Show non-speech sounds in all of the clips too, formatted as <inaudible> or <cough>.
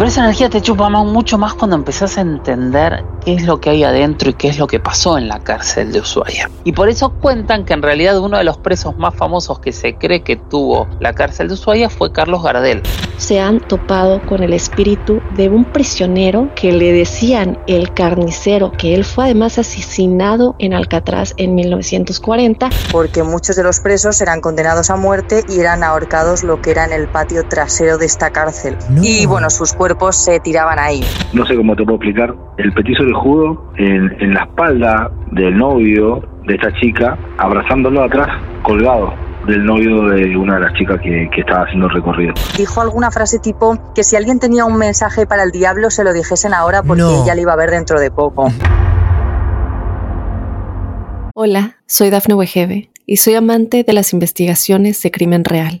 Pero esa energía te chupa mucho más cuando empezás a entender qué es lo que hay adentro y qué es lo que pasó en la cárcel de Ushuaia. Y por eso cuentan que en realidad uno de los presos más famosos que se cree que tuvo la cárcel de Ushuaia fue Carlos Gardel. Se han topado con el espíritu de un prisionero que le decían el carnicero, que él fue además asesinado en Alcatraz en 1940. Porque muchos de los presos eran condenados a muerte y eran ahorcados lo que era en el patio trasero de esta cárcel. Y bueno, sus cuerpos se tiraban ahí. No sé cómo te puedo explicar. El petiso de judo en, en la espalda del novio de esta chica, abrazándolo atrás, colgado del novio de una de las chicas que, que, estaba haciendo el recorrido. Dijo alguna frase tipo que si alguien tenía un mensaje para el diablo se lo dijesen ahora porque ya lo iba a ver dentro de poco. Hola, soy Dafne Wegebe y soy amante de las investigaciones de crimen real.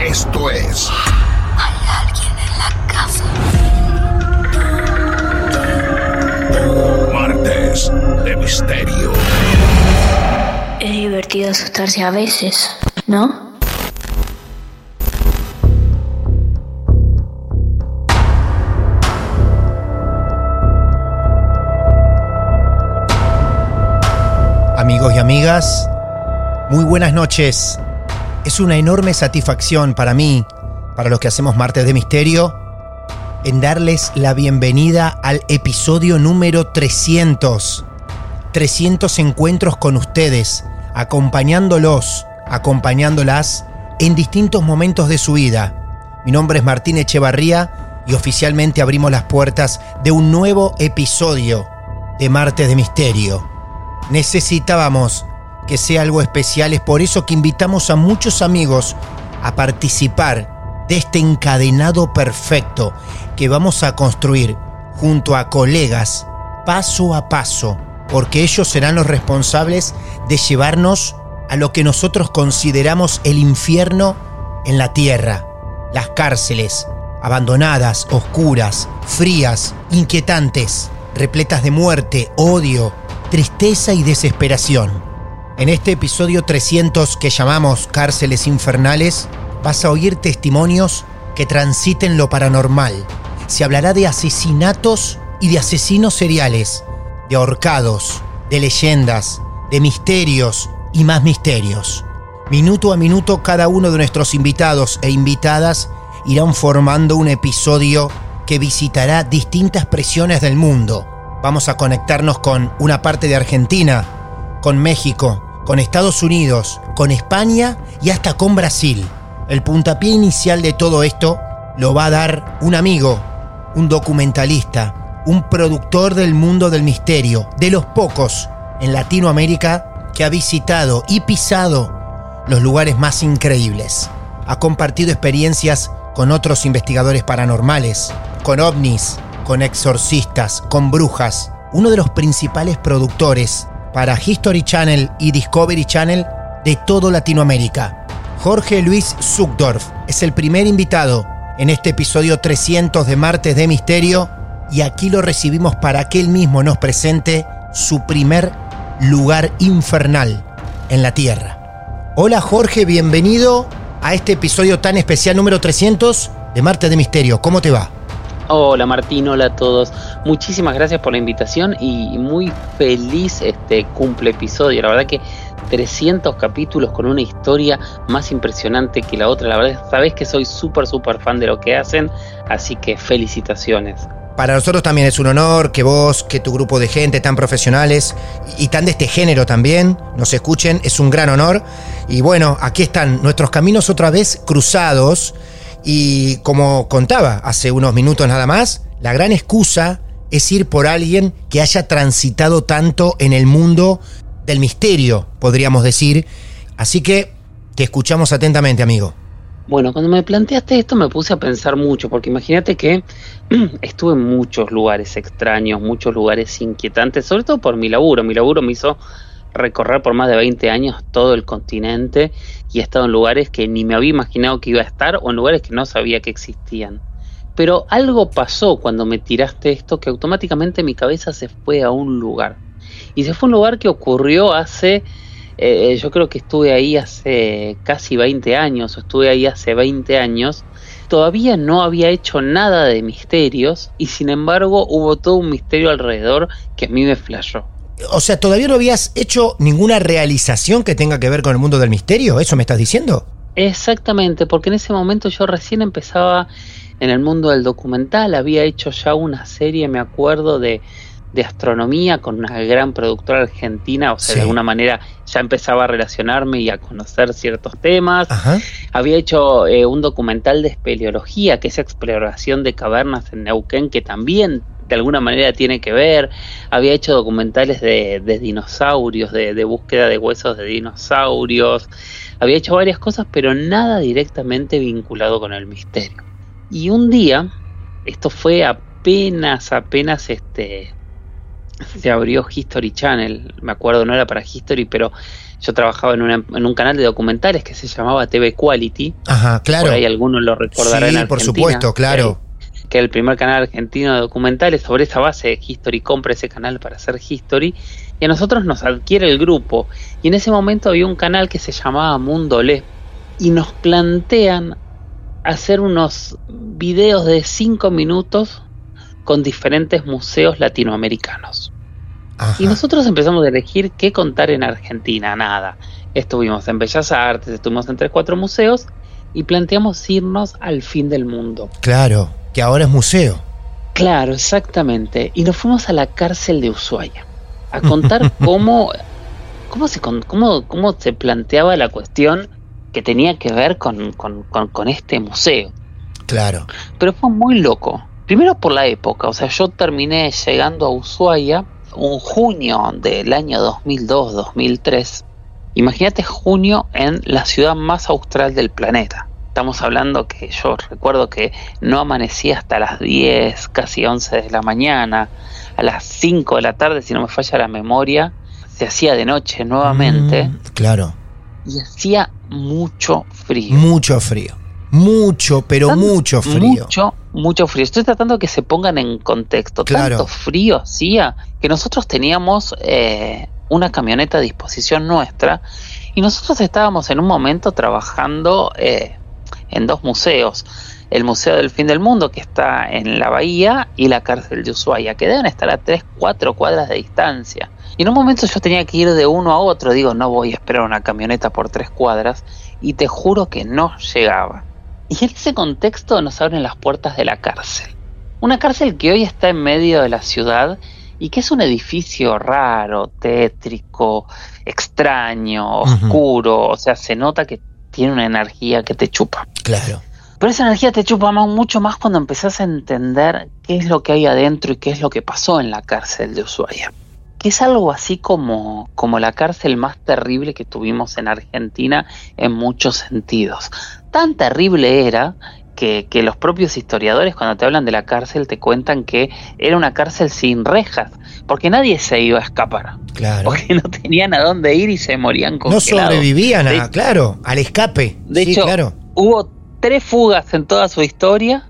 Esto es. Hay alguien en la casa. Martes de Misterio. Es divertido asustarse a veces, ¿no? Amigos y amigas, muy buenas noches. Es una enorme satisfacción para mí, para los que hacemos Martes de Misterio, en darles la bienvenida al episodio número 300. 300 encuentros con ustedes, acompañándolos, acompañándolas en distintos momentos de su vida. Mi nombre es Martín Echevarría y oficialmente abrimos las puertas de un nuevo episodio de Martes de Misterio. Necesitábamos que sea algo especial. Es por eso que invitamos a muchos amigos a participar de este encadenado perfecto que vamos a construir junto a colegas paso a paso, porque ellos serán los responsables de llevarnos a lo que nosotros consideramos el infierno en la tierra, las cárceles, abandonadas, oscuras, frías, inquietantes, repletas de muerte, odio, tristeza y desesperación. En este episodio 300 que llamamos Cárceles Infernales, vas a oír testimonios que transiten lo paranormal. Se hablará de asesinatos y de asesinos seriales, de ahorcados, de leyendas, de misterios y más misterios. Minuto a minuto cada uno de nuestros invitados e invitadas irán formando un episodio que visitará distintas presiones del mundo. Vamos a conectarnos con una parte de Argentina, con México, con Estados Unidos, con España y hasta con Brasil. El puntapié inicial de todo esto lo va a dar un amigo, un documentalista, un productor del mundo del misterio, de los pocos en Latinoamérica que ha visitado y pisado los lugares más increíbles. Ha compartido experiencias con otros investigadores paranormales, con ovnis, con exorcistas, con brujas. Uno de los principales productores para History Channel y Discovery Channel de todo Latinoamérica. Jorge Luis Zuckdorf es el primer invitado en este episodio 300 de Martes de Misterio y aquí lo recibimos para que él mismo nos presente su primer lugar infernal en la Tierra. Hola Jorge, bienvenido a este episodio tan especial número 300 de Martes de Misterio. ¿Cómo te va? Hola Martín, hola a todos. Muchísimas gracias por la invitación y muy feliz este cumple episodio. La verdad que 300 capítulos con una historia más impresionante que la otra. La verdad, sabes que soy súper, súper fan de lo que hacen, así que felicitaciones. Para nosotros también es un honor que vos, que tu grupo de gente tan profesionales y tan de este género también nos escuchen. Es un gran honor. Y bueno, aquí están nuestros caminos otra vez cruzados. Y como contaba hace unos minutos nada más, la gran excusa es ir por alguien que haya transitado tanto en el mundo del misterio, podríamos decir. Así que te escuchamos atentamente, amigo. Bueno, cuando me planteaste esto me puse a pensar mucho, porque imagínate que <clears throat> estuve en muchos lugares extraños, muchos lugares inquietantes, sobre todo por mi laburo. Mi laburo me hizo recorrer por más de 20 años todo el continente y he estado en lugares que ni me había imaginado que iba a estar o en lugares que no sabía que existían. Pero algo pasó cuando me tiraste esto que automáticamente mi cabeza se fue a un lugar. Y se fue a un lugar que ocurrió hace, eh, yo creo que estuve ahí hace casi 20 años, o estuve ahí hace 20 años. Todavía no había hecho nada de misterios y sin embargo hubo todo un misterio alrededor que a mí me flashó. O sea, ¿todavía no habías hecho ninguna realización que tenga que ver con el mundo del misterio? ¿Eso me estás diciendo? Exactamente, porque en ese momento yo recién empezaba en el mundo del documental, había hecho ya una serie, me acuerdo, de, de astronomía con una gran productora argentina, o sea, de alguna manera ya empezaba a relacionarme y a conocer ciertos temas. Había hecho eh, un documental de espeleología, que es exploración de cavernas en Neuquén, que también de alguna manera tiene que ver. Había hecho documentales de, dinosaurios, de, de, búsqueda de huesos de dinosaurios. Había hecho varias cosas, pero nada directamente vinculado con el misterio. Y un día, esto fue apenas, apenas este, se abrió History Channel, me acuerdo, no era para History, pero yo trabajaba en, en un canal de documentales que se llamaba TV Quality. Ajá, claro. Por ahí algunos lo recordarán. Sí, por supuesto, claro. Que, que el primer canal argentino de documentales, sobre esa base History compra ese canal para hacer History y a nosotros nos adquiere el grupo. Y en ese momento había un canal que se llamaba Mundo Le y nos plantean hacer unos videos de 5 minutos con diferentes museos latinoamericanos. Y nosotros empezamos a elegir qué contar en Argentina, nada. Estuvimos en Bellas Artes, estuvimos en tres, cuatro museos y planteamos irnos al fin del mundo. Claro, que ahora es museo. Claro, exactamente. Y nos fuimos a la cárcel de Ushuaia a contar <laughs> cómo, cómo, se, cómo, cómo se planteaba la cuestión que tenía que ver con, con, con este museo. Claro. Pero fue muy loco, Primero por la época, o sea, yo terminé llegando a Ushuaia un junio del año 2002-2003. Imagínate junio en la ciudad más austral del planeta. Estamos hablando que yo recuerdo que no amanecía hasta las 10, casi 11 de la mañana. A las 5 de la tarde, si no me falla la memoria, se hacía de noche nuevamente. Mm, claro. Y hacía mucho frío. Mucho frío. Mucho, pero mucho frío. Mucho, mucho frío. Estoy tratando de que se pongan en contexto. Tanto frío hacía que nosotros teníamos eh, una camioneta a disposición nuestra y nosotros estábamos en un momento trabajando eh, en dos museos. El Museo del Fin del Mundo, que está en la bahía, y la cárcel de Ushuaia, que deben estar a 3, 4 cuadras de distancia. Y en un momento yo tenía que ir de uno a otro. Digo, no voy a esperar una camioneta por tres cuadras. Y te juro que no llegaba. Y en ese contexto nos abren las puertas de la cárcel. Una cárcel que hoy está en medio de la ciudad y que es un edificio raro, tétrico, extraño, oscuro. O sea, se nota que tiene una energía que te chupa. Claro. Pero esa energía te chupa mucho más cuando empezás a entender qué es lo que hay adentro y qué es lo que pasó en la cárcel de Ushuaia. Que es algo así como, como la cárcel más terrible que tuvimos en Argentina en muchos sentidos tan terrible era que, que los propios historiadores cuando te hablan de la cárcel te cuentan que era una cárcel sin rejas, porque nadie se iba a escapar. Claro. Porque no tenían a dónde ir y se morían No congelados. sobrevivían, De- a, claro, al escape. De sí, hecho, claro. hubo tres fugas en toda su historia.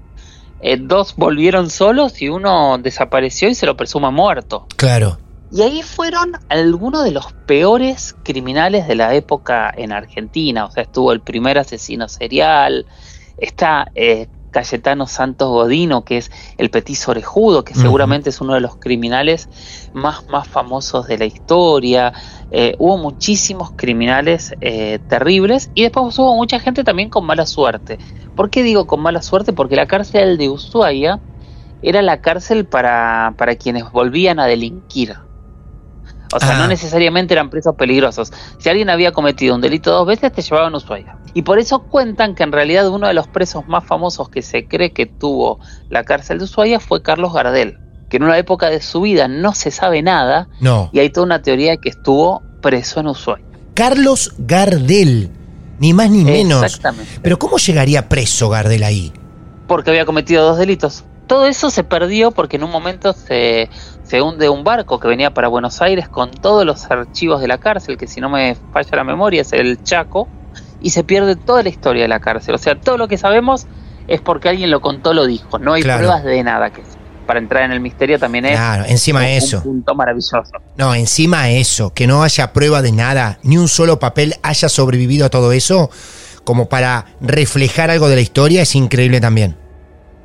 eh, dos volvieron solos y uno desapareció y se lo presuma muerto. Claro. Y ahí fueron algunos de los peores criminales de la época en Argentina. O sea, estuvo el primer asesino serial, está eh, Cayetano Santos Godino, que es el petiso orejudo, que seguramente es uno de los criminales más, más famosos de la historia. Eh, hubo muchísimos criminales eh, terribles y después hubo mucha gente también con mala suerte. ¿Por qué digo con mala suerte? Porque la cárcel de Ushuaia era la cárcel para, para quienes volvían a delinquir. O sea, Ah. no necesariamente eran presos peligrosos. Si alguien había cometido un delito dos veces, te llevaban a Ushuaia. Y por eso cuentan que en realidad uno de los presos más famosos que se cree que tuvo la cárcel de Ushuaia fue Carlos Gardel, que en una época de su vida no se sabe nada No. y hay toda una teoría de que estuvo preso en Ushuaia. Carlos Gardel. Ni más ni menos. Exactamente. Pero ¿cómo llegaría preso Gardel ahí? porque había cometido dos delitos. Todo eso se perdió porque en un momento se, se hunde un barco que venía para Buenos Aires con todos los archivos de la cárcel, que si no me falla la memoria es el Chaco, y se pierde toda la historia de la cárcel. O sea, todo lo que sabemos es porque alguien lo contó, lo dijo. No hay Claro. pruebas de nada que para entrar en el misterio también es Claro, encima un, eso. un punto maravilloso. No, encima eso, que no haya prueba de nada, ni un solo papel haya sobrevivido a todo eso, como para reflejar algo de la historia, es increíble también.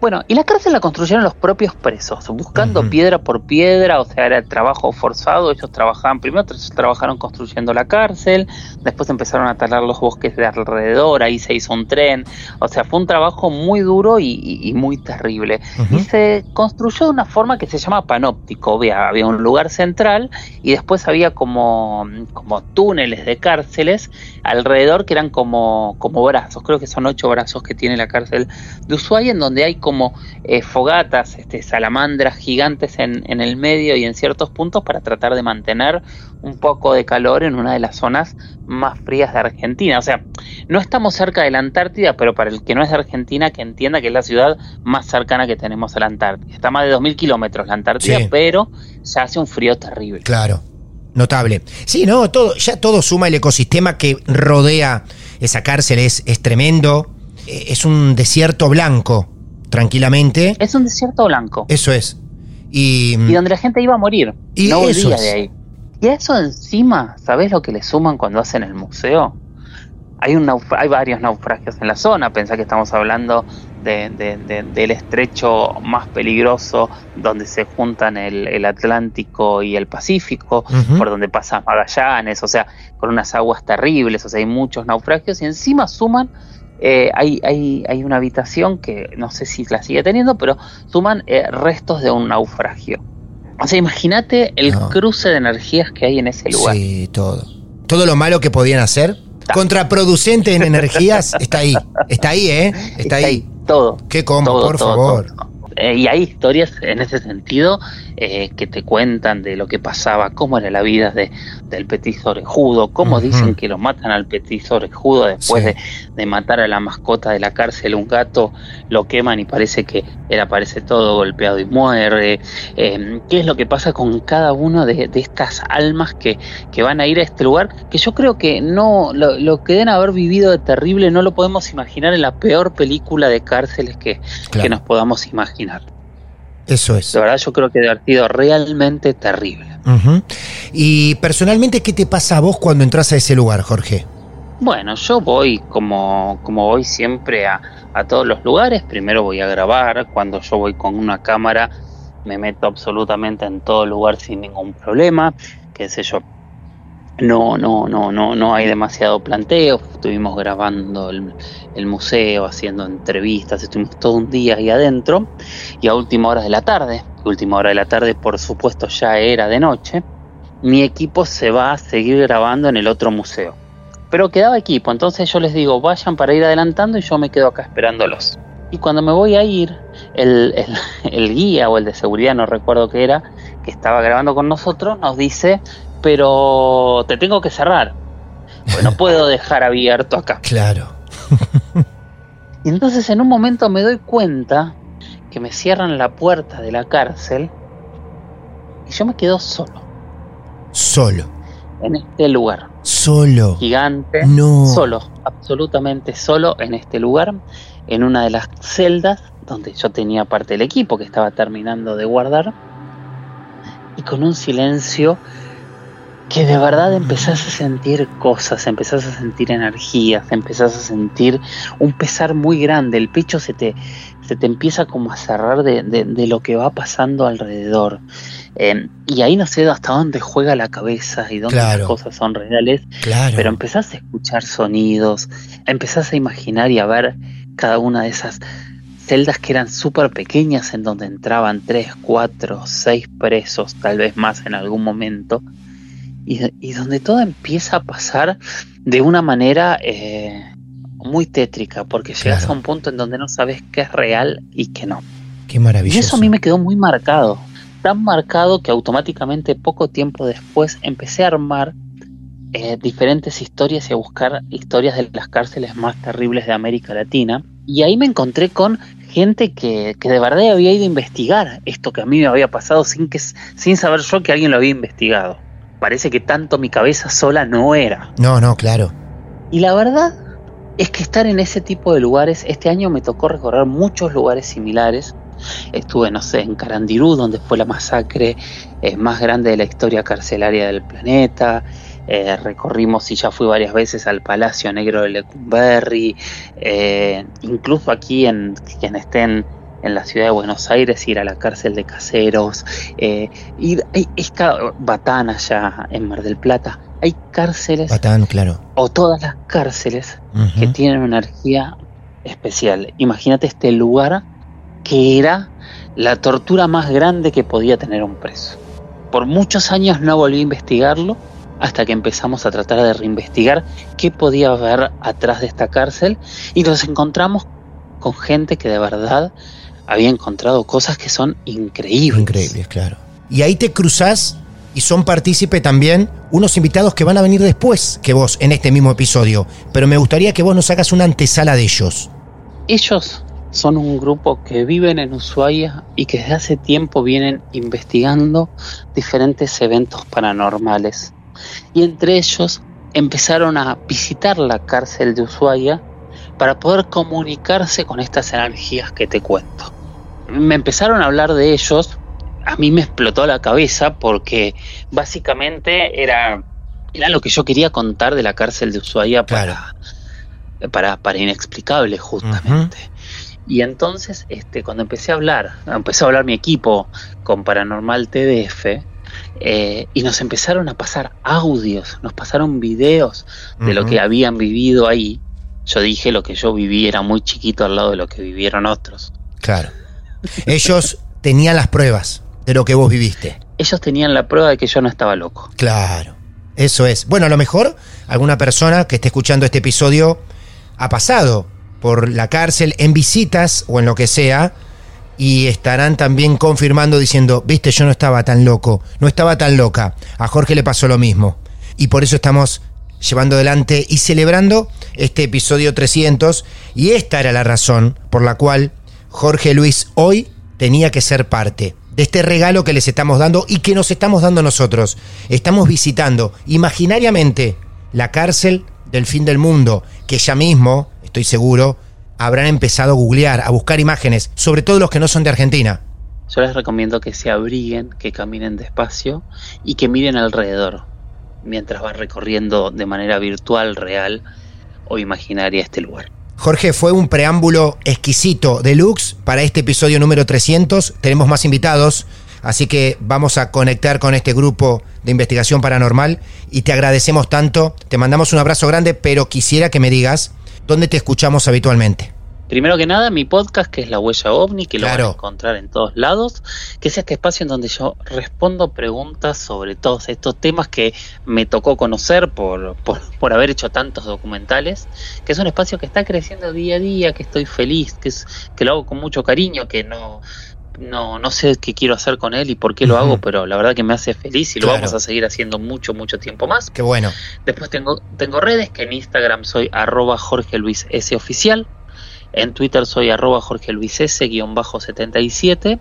Bueno, y la cárcel la construyeron los propios presos, buscando piedra por piedra, o sea, era el trabajo forzado, ellos trabajaban, primero tra- trabajaron construyendo la cárcel, después empezaron a talar los bosques de alrededor, ahí se hizo un tren, o sea, fue un trabajo muy duro y, y- y muy terrible. Y se construyó de una forma que se llama panóptico, había, había un lugar central y después había como, como túneles de cárceles alrededor que eran como, como brazos, creo que son ocho brazos que tiene la cárcel de Ushuaia, en donde hay como eh, fogatas, este, salamandras gigantes en, en el medio y en ciertos puntos para tratar de mantener un poco de calor en una de las zonas más frías de Argentina. O sea, no estamos cerca de la Antártida, pero para el que no es de Argentina, que entienda que es la ciudad más cercana que tenemos a la Antártida. Está más de 2.000 kilómetros la Antártida, Sí. pero se hace un frío terrible. Claro, notable. Sí, no, todo, ya todo suma el ecosistema que rodea esa cárcel, es, es tremendo. Eh, Es un desierto blanco, tranquilamente. Es un desierto blanco. Eso es. Y, y donde la gente iba a morir. Y no volvía es. de ahí. Y a eso encima, ¿sabés lo que le suman cuando hacen el museo? Hay, un hay varios naufragios en la zona, pensá que estamos hablando de- de- de- del estrecho más peligroso donde se juntan el, el Atlántico y el Pacífico, por donde pasa Magallanes, o sea, con unas aguas terribles, o sea, hay muchos naufragios y encima suman, eh, hay, hay, hay una habitación que no sé si la sigue teniendo, pero suman eh, restos de un naufragio. O sea, imagínate el No. cruce de energías que hay en ese lugar. Sí, todo. Todo lo malo que podían hacer. Contraproducente en energías, está ahí. Está ahí, ¿eh? <laughs> Está, ahí. todo. ¿Qué como, todo, por todo, favor? todo. Eh, y hay historias en ese sentido eh, que te cuentan de lo que pasaba, cómo era la vida de, del petiso orejudo, cómo dicen que lo matan al petiso orejudo después Sí. de, de matar a la mascota de la cárcel, un gato, lo queman y parece que él aparece todo golpeado y muere. Eh, ¿Qué es lo que pasa con cada uno de, de estas almas que, que van a ir a este lugar? Que yo creo que no lo, lo que deben haber vivido de terrible no lo podemos imaginar en la peor película de cárceles que, Claro. que nos podamos imaginar. Eso es. De verdad yo creo que debe haber sido realmente terrible. Y personalmente, ¿qué te pasa a vos cuando entras a ese lugar, Jorge? Bueno, yo voy como, como voy siempre a, a todos los lugares. Primero voy a grabar. Cuando yo voy con una cámara, me meto absolutamente en todo lugar sin ningún problema. Qué sé yo. No, no, no, no, no hay demasiado planteo. Estuvimos grabando el, museo, haciendo entrevistas, estuvimos todo un día ahí adentro. Y a última hora de la tarde, última hora de la tarde, por supuesto, ya era de noche. Mi equipo se va a seguir grabando en el otro museo pero quedaba equipo, entonces yo les digo, vayan para ir adelantando y yo me quedo acá esperándolos. Y cuando me voy a ir, el- el guía o el de seguridad, no recuerdo qué era, que estaba grabando con nosotros, nos dice, pero te tengo que cerrar. Pues no puedo <laughs> dejar abierto acá. Claro. Y <laughs> entonces en un momento me doy cuenta que me cierran la puerta de la cárcel y yo me quedo solo. Solo. En este lugar. Solo. Gigante. No. Solo. Absolutamente solo en este lugar. En una de las celdas donde yo tenía parte del equipo que estaba terminando de guardar. Y con un silencio que de verdad empezás a sentir cosas, empezás a sentir energías, empezás a sentir un pesar muy grande, el pecho se te, se te empieza como a cerrar de, de, lo que va pasando alrededor. Eh, y ahí no sé hasta dónde juega la cabeza y dónde las cosas son reales, pero empezás a escuchar sonidos, empezás a imaginar y a ver cada una de esas celdas que eran súper pequeñas en donde entraban tres, cuatro, seis presos, tal vez más en algún momento y, donde todo empieza a pasar de una manera eh, muy tétrica, porque llegas a un punto en donde no sabes qué es real y qué no. Qué maravilloso. Y eso a mí me quedó muy marcado, tan marcado que automáticamente poco tiempo después empecé a armar eh, diferentes historias y a buscar historias de las cárceles más terribles de América Latina. Y ahí me encontré con gente que, que, de verdad había ido a investigar esto que a mí me había pasado sin, que, sin saber yo que alguien lo había investigado parece que tanto mi cabeza sola no era. No, no, claro. Y la verdad es que estar en ese tipo de lugares, este año me tocó recorrer muchos lugares similares. Estuve, no sé, en Carandirú, donde fue la masacre eh, más grande de la historia carcelaria del planeta. Eh, recorrimos y ya fui varias veces al Palacio Negro de Lecumberri. Eh, incluso aquí en quien estén en la ciudad de Buenos Aires, ir a la cárcel de caseros, eh, ir a Batán allá en Mar del Plata. Hay cárceles. Batán, claro. O todas las cárceles que tienen una energía especial. Imagínate este lugar que era la tortura más grande que podía tener un preso. Por muchos años no volví a investigarlo hasta que empezamos a tratar de reinvestigar qué podía haber atrás de esta cárcel y nos encontramos con gente que de verdad había encontrado cosas que son increíbles. Increíbles, claro. Y ahí te cruzás y son partícipe también unos invitados que van a venir después que vos en este mismo episodio. Pero me gustaría que vos nos hagas una antesala de ellos. Ellos son un grupo que viven en Ushuaia y que desde hace tiempo vienen investigando diferentes eventos paranormales. Y entre ellos empezaron a visitar la cárcel de Ushuaia para poder comunicarse con estas energías que te cuento. Me empezaron a hablar de ellos, a mí me explotó la cabeza porque básicamente era, era lo que yo quería contar de la cárcel de Ushuaia para, para, para inexplicable justamente. Y entonces, este, cuando empecé a hablar, empezó a hablar mi equipo con Paranormal TDF, eh, y nos empezaron a pasar audios, nos pasaron videos de lo que habían vivido ahí. Yo dije lo que yo viví era muy chiquito al lado de lo que vivieron otros. Claro. Ellos tenían las pruebas de lo que vos viviste. Ellos tenían la prueba de que yo no estaba loco. Claro. Eso es. Bueno, a lo mejor alguna persona que esté escuchando este episodio ha pasado por la cárcel en visitas o en lo que sea y estarán también confirmando diciendo, viste, yo no estaba tan loco, no estaba tan loca. A Jorge le pasó lo mismo. Y por eso estamos llevando adelante y celebrando este episodio 300 y esta era la razón por la cual Jorge Luis hoy tenía que ser parte de este regalo que les estamos dando y que nos estamos dando nosotros. Estamos visitando imaginariamente la cárcel del fin del mundo, que ya mismo, estoy seguro, habrán empezado a googlear, a buscar imágenes, sobre todo los que no son de Argentina. Yo les recomiendo que se abriguen, que caminen despacio y que miren alrededor mientras va recorriendo de manera virtual, real o imaginaria este lugar. Jorge, fue un preámbulo exquisito, deluxe, para este episodio número 300. Tenemos más invitados, así que vamos a conectar con este grupo de investigación paranormal y te agradecemos tanto. Te mandamos un abrazo grande, pero quisiera que me digas dónde te escuchamos habitualmente. Primero que nada, mi podcast, que es La Huella OVNI, que lo van a encontrar en todos lados, que es este espacio en donde yo respondo preguntas sobre todos estos temas que me tocó conocer por, por, haber hecho tantos documentales, que es un espacio que está creciendo día a día, que estoy feliz, que, es, que lo hago con mucho cariño, que no, no, no sé qué quiero hacer con él y por qué lo hago, pero la verdad que me hace feliz y lo vamos a seguir haciendo mucho, mucho tiempo más. Qué bueno. Después tengo, tengo redes que en Instagram soy arroba Jorge Luis S oficial En Twitter soy arroba Jorge Luis S, guion bajo 77.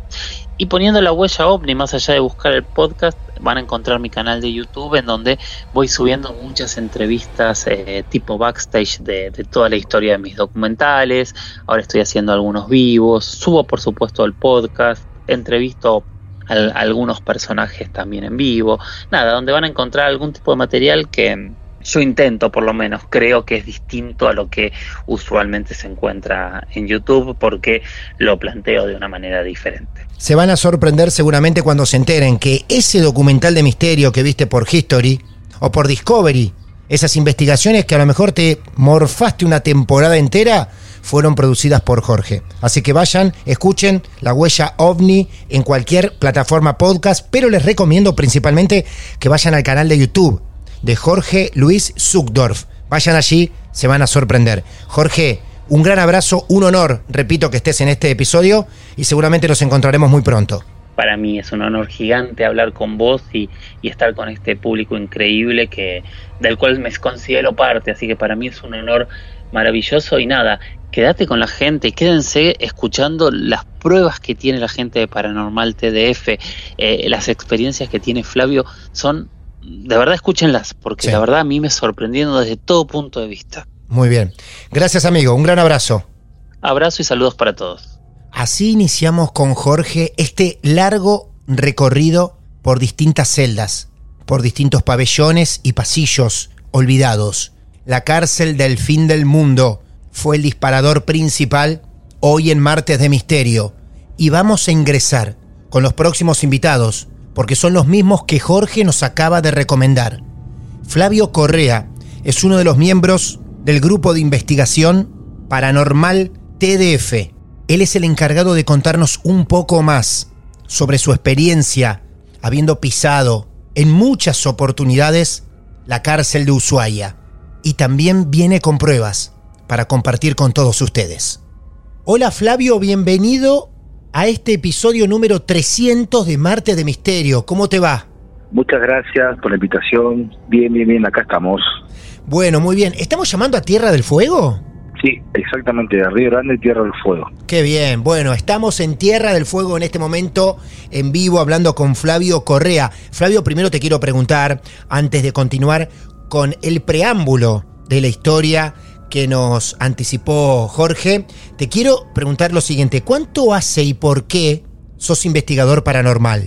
Y poniendo la huella ovni, más allá de buscar el podcast, van a encontrar mi canal de YouTube en donde voy subiendo muchas entrevistas eh, tipo backstage de, de, toda la historia de mis documentales. Ahora estoy haciendo algunos vivos, subo por supuesto el podcast, entrevisto a, a algunos personajes también en vivo. Nada, donde van a encontrar algún tipo de material que yo intento por lo menos, creo que es distinto a lo que usualmente se encuentra en YouTube porque lo planteo de una manera diferente. Se van a sorprender seguramente cuando se enteren que ese documental de misterio que viste por History o por Discovery, esas investigaciones que a lo mejor te morfaste una temporada entera, fueron producidas por Jorge. Así que vayan, escuchen La Huella OVNI en cualquier plataforma podcast, pero les recomiendo principalmente que vayan al canal de YouTube de Jorge Luis Zuckdorf. Vayan allí, se van a sorprender. Jorge, un gran abrazo, un honor, repito, que estés en este episodio y seguramente nos encontraremos muy pronto. Para mí es un honor gigante hablar con vos y, estar con este público increíble que del cual me considero parte, así que para mí es un honor maravilloso y nada, quédate con la gente, quédense escuchando las pruebas que tiene la gente de Paranormal TDF, eh, las experiencias que tiene Flavio son de verdad escúchenlas, porque sí. la verdad a mí me sorprendieron desde todo punto de vista. Muy bien. Gracias, amigo. Un gran abrazo. Abrazo y saludos para todos. Así iniciamos con Jorge este largo recorrido por distintas celdas, por distintos pabellones y pasillos olvidados. La cárcel del fin del mundo fue el disparador principal hoy en Martes de Misterio. Y vamos a ingresar con los próximos invitados porque son los mismos que Jorge nos acaba de recomendar. Flavio Correa es uno de los miembros del grupo de investigación paranormal TDF. Él es el encargado de contarnos un poco más sobre su experiencia habiendo pisado en muchas oportunidades la cárcel de Ushuaia. Y también viene con pruebas para compartir con todos ustedes. Hola Flavio, bienvenido a este episodio número 300 de Marte de Misterio. ¿Cómo te va? Muchas gracias por la invitación. Bien, bien, bien, acá estamos. Bueno, muy bien. ¿Estamos llamando a Tierra del Fuego? Sí, exactamente, de Río Grande, Tierra del Fuego. Qué bien. Bueno, estamos en Tierra del Fuego en este momento, en vivo, hablando con Flavio Correa. Flavio, primero te quiero preguntar, antes de continuar, con el preámbulo de la historia que nos anticipó Jorge, te quiero preguntar lo siguiente, ¿cuánto hace y por qué sos investigador paranormal?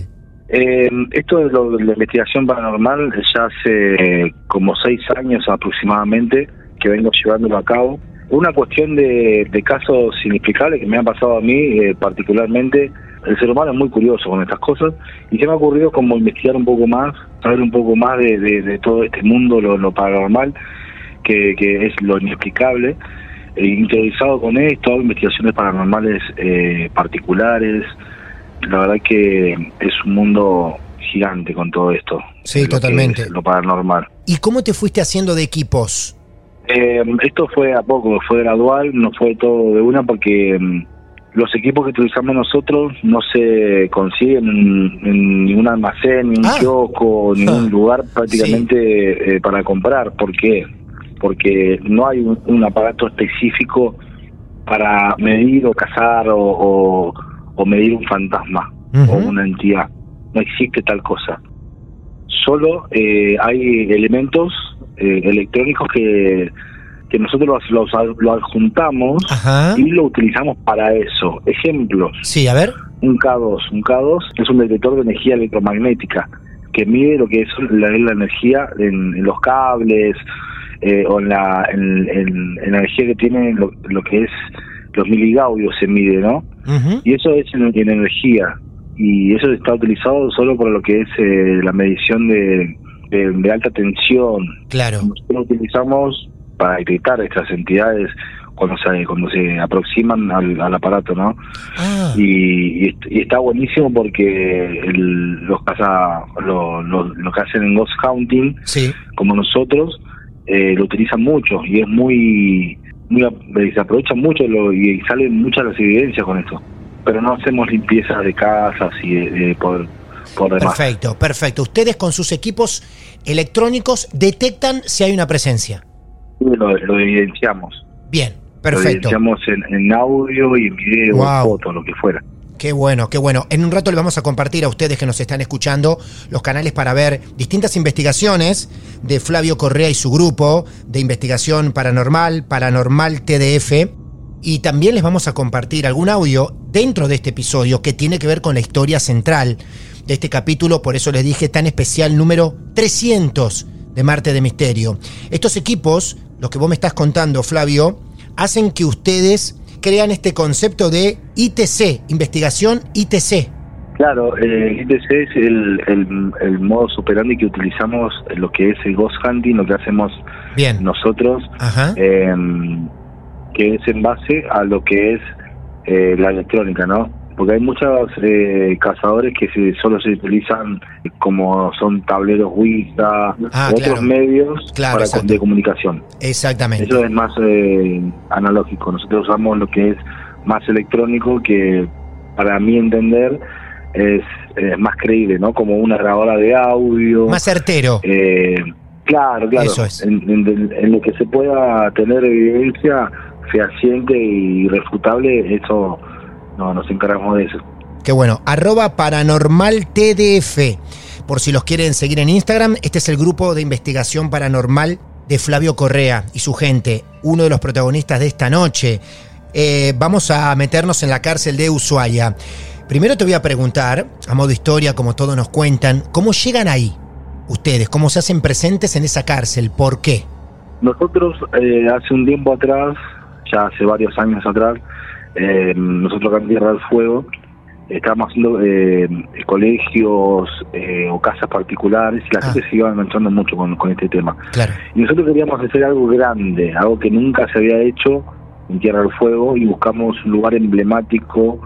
Eh, esto de, lo, de, la investigación paranormal ya hace como seis años aproximadamente que vengo llevándolo a cabo. Una cuestión de, de casos inexplicables que me han pasado a mí eh, particularmente. El ser humano es muy curioso con estas cosas y se me ha ocurrido como investigar un poco más, saber un poco más de, de, todo este mundo, lo paranormal que, que, es lo inexplicable, eh, interiorizado con esto, investigaciones paranormales eh, particulares, la verdad que es un mundo gigante con todo esto. Sí, totalmente. Lo paranormal. ¿Y cómo te fuiste haciendo de equipos? Eh, esto fue a poco, fue gradual, no fue todo de una porque los equipos que utilizamos nosotros no se consiguen en, en ningún almacén, ni un ah. kiosco, ningún lugar prácticamente sí. eh, para comprar. ¿Por qué? Porque no hay un, un aparato específico para medir o cazar o, o, o medir un fantasma uh -huh. o una entidad. No existe tal cosa. Solo eh, hay elementos eh, electrónicos que, que nosotros los, los, lo adjuntamos Ajá. y lo utilizamos para eso. Ejemplos. Sí, a ver. Un K2. Un K2 es un detector de energía electromagnética que mide lo que es la, la energía en, en los cables, eh, o en la, en, en, en la energía que tiene lo, lo, que es los miligaudios se mide, ¿no? Uh -huh. Y eso es en, en, energía y eso está utilizado solo para lo que es eh, la medición de, de, de, alta tensión. Claro. Nosotros lo utilizamos para detectar estas entidades cuando se cuando se aproximan al, al aparato, ¿no? Ah. Y, y, y, está buenísimo porque el, los casa lo, lo, lo, que hacen en Ghost Hunting, sí. como nosotros, eh, lo utilizan mucho y es muy, muy se aprovecha mucho lo, y salen muchas las evidencias con esto. Pero no hacemos limpieza de casas y de, de por, por demás. Perfecto, perfecto. Ustedes con sus equipos electrónicos detectan si hay una presencia. Lo, lo evidenciamos. Bien, Perfecto. evidenciamos en, en audio y en video, Wow. foto, lo que fuera. Qué bueno, qué bueno. En un rato le vamos a compartir a ustedes que nos están escuchando los canales para ver distintas investigaciones de Flavio Correa y su grupo de investigación paranormal, paranormal TDF. Y también les vamos a compartir algún audio dentro de este episodio que tiene que ver con la historia central de este capítulo, por eso les dije tan especial número 300 de Marte de Misterio. Estos equipos, los que vos me estás contando, Flavio, hacen que ustedes crean este concepto de ITC, investigación ITC. Claro, eh, ITC es el, el, el modo operandi que utilizamos lo que es el ghost hunting, lo que hacemos Bien. nosotros, eh, que es en base a lo que es eh, la electrónica, ¿no? Porque hay muchos eh, cazadores que se, solo se utilizan como son tableros Ouija, Ah, otros claro. medios Claro, para, exacto. de comunicación. Exactamente. Eso es más eh, analógico. Nosotros usamos lo que es más electrónico, que para mí entender es, más creíble, ¿no? Como una grabadora de audio. Más certero. Eh, claro, claro. Eso es. En, en- en lo que se pueda tener evidencia fehaciente y irrefutable, eso no nos encargamos de eso. Qué bueno. Arroba paranormal TDF. Por si los quieren seguir en Instagram, este es el grupo de investigación paranormal de Flavio Correa y su gente, uno de los protagonistas de esta noche. Eh, vamos a meternos en la cárcel de Ushuaia. Primero te voy a preguntar, a modo historia, como todos nos cuentan, ¿cómo llegan ahí ustedes? ¿Cómo se hacen presentes en esa cárcel? ¿Por qué? Nosotros eh, hace un tiempo atrás, ya hace varios años atrás, eh, nosotros acá en Tierra del Fuego estábamos haciendo eh, colegios eh, o casas particulares y la Ah. gente se iba enganchando mucho con, con este tema. Claro. Y nosotros queríamos hacer algo grande, algo que nunca se había hecho en Tierra del Fuego y buscamos un lugar emblemático,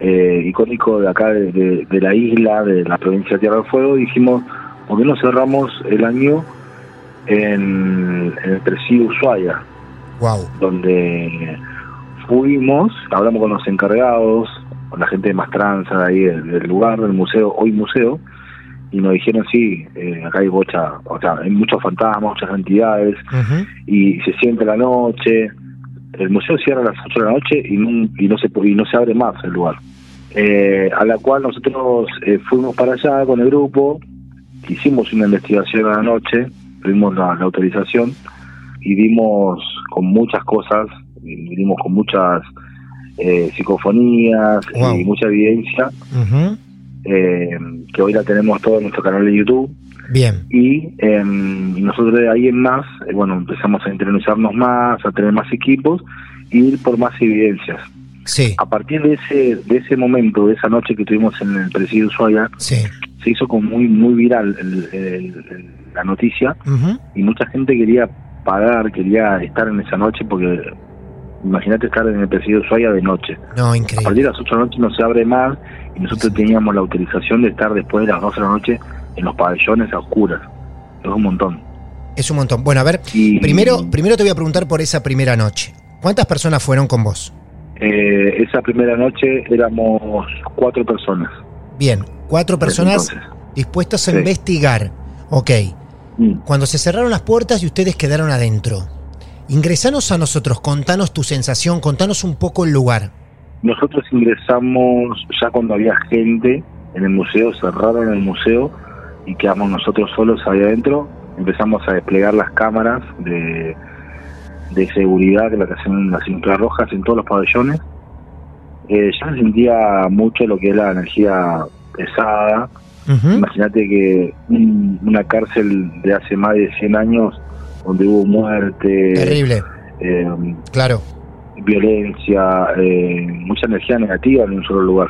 eh, icónico de acá, de, de- de la isla, de la provincia de Tierra del Fuego. Y dijimos, ¿por qué no cerramos el año en, en el presidio Ushuaia? Wow. donde fuimos, hablamos con los encargados, con la gente de Mastranza de ahí del, del lugar, del museo, hoy museo, y nos dijeron, sí, eh, acá hay bocha, o sea, hay muchos fantasmas, muchas entidades, y se siente la noche, el museo cierra a las 8 de la noche y no, y no, se, y no se abre más el lugar. Eh, a la cual nosotros eh, fuimos para allá con el grupo, hicimos una investigación a la noche, tuvimos la, la autorización y vimos con muchas cosas, y vimos con muchas eh, psicofonías Wow. y mucha evidencia, eh, que hoy la tenemos todo en nuestro canal de YouTube. Bien. Y eh, nosotros de ahí en más, eh, bueno, empezamos a internalizarnos más, a tener más equipos y ir por más evidencias. Sí. A partir de ese de ese momento, de esa noche que tuvimos en el presidio Ushuaia, Sí. se hizo como muy muy viral el- el- el- la noticia y mucha gente quería pagar, quería estar en esa noche porque imagínate estar en el presidio Ushuaia de noche. No, A increíble. partir de las 8 de la noche no se abre más y nosotros teníamos la autorización de estar después de las 12 de la noche en los pabellones a oscuras. Es un montón. Es un montón. Bueno, a ver, Y, primero, primero te voy a preguntar por esa primera noche. ¿Cuántas personas fueron con vos? eh, esa primera noche éramos cuatro personas. Bien, cuatro personas Entonces, dispuestas a Sí. investigar. Ok. mm, Cuando se cerraron las puertas y ustedes quedaron adentro, ingresanos a nosotros, contanos tu sensación, contanos un poco el lugar. Nosotros ingresamos ya cuando había gente en el museo, cerraron el museo y quedamos nosotros solos ahí adentro. Empezamos a desplegar las cámaras de, de seguridad que las que hacen las infrarrojas en todos los pabellones. Eh, ya se sentía mucho lo que es la energía pesada. Ujú. Imagínate que un- una cárcel de hace más de 100 años donde hubo muerte, Terrible, eh, claro. violencia, eh, mucha energía negativa en un solo lugar.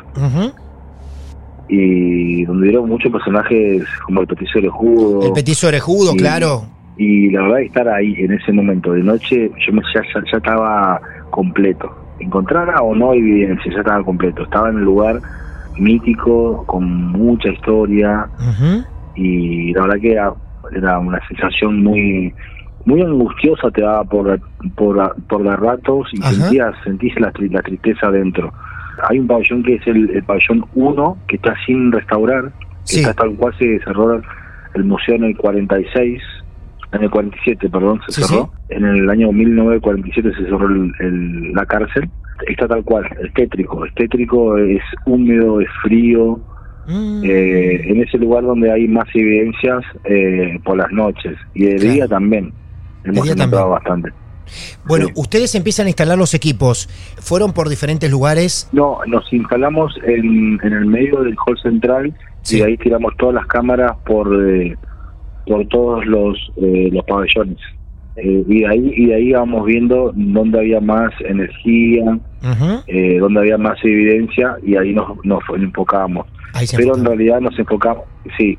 Y donde dieron muchos personajes como el petiso de judo. El petiso orejudo, y- claro. Y la verdad, estar ahí en ese momento de noche, yo me, ya, ya, ya estaba completo. Encontrara o no evidencia, ya estaba completo. Estaba en el lugar mítico, con mucha historia, y la verdad que era, era una sensación muy muy angustiosa te daba por por, por dar ratos y Ajá. sentías sentís la, la tristeza dentro hay un pabellón que es el, el pabellón 1 que está sin restaurar que está tal cual se cerró el museo en el 46 en el 47, perdón, se Sí, cerró. En el año 1947 se cerró el- el- la cárcel. Está tal cual, es tétrico. Es tétrico, es húmedo, es frío. Mm, eh, en ese lugar donde hay más evidencias eh, por las noches. Y de Claro. día también. Hemos también. bastante. Bueno, sí. ustedes empiezan a instalar los equipos. ¿Fueron por diferentes lugares? No, nos instalamos en, en el medio del hall central Sí. y de ahí tiramos todas las cámaras por eh, por todos los eh, los pabellones. Eh, y de ahí y de ahí vamos viendo dónde había más energía, eh, dónde había más evidencia y ahí nos, nos enfocábamos. Ahí Pero en realidad nos enfocamos, sí,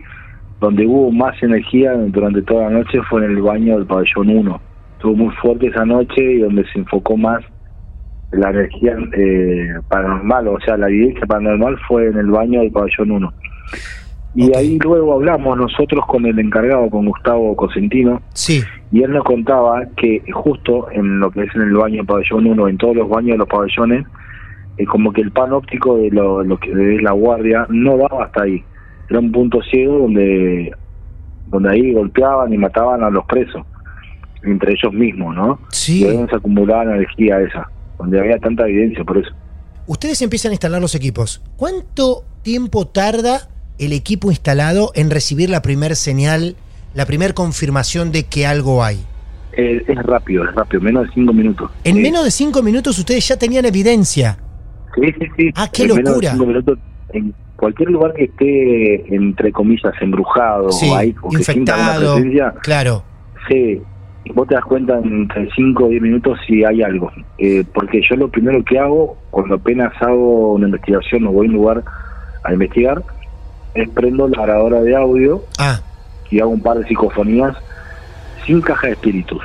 donde hubo más energía durante toda la noche fue en el baño del pabellón 1. Estuvo muy fuerte esa noche y donde se enfocó más la energía eh, paranormal, o sea, la evidencia paranormal fue en el baño del pabellón 1. Y ahí luego hablamos nosotros con el encargado, con Gustavo Cosentino, Sí. y él nos contaba que justo en lo que es en el baño del pabellón 1, en todos los baños de los pabellones, eh, como que el pan óptico de lo, lo que es la guardia no daba hasta ahí. Era un punto ciego donde, donde ahí golpeaban y mataban a los presos, entre ellos mismos, ¿no? Sí. Y ahí se acumulaba la energía esa, donde había tanta evidencia por eso. Ustedes empiezan a instalar los equipos. ¿Cuánto tiempo tarda el equipo instalado en recibir la primer señal, la primer confirmación de que algo hay? Eh, es rápido, es rápido, menos de cinco minutos. En Sí. menos de cinco minutos ustedes ya tenían evidencia. Sí, sí, sí. Ah, qué En menos de locura. cinco minutos, en cualquier lugar que esté, entre comillas, embrujado Sí, o, ahí, o que sienta una presencia, Claro. sí, vos te das cuenta entre 5 o 10 minutos si hay algo. Eh, porque yo lo primero que hago, cuando apenas hago una investigación o voy a un lugar a investigar, es prendo la grabadora de audio Ah, y hago un par de psicofonías sin caja de espíritus.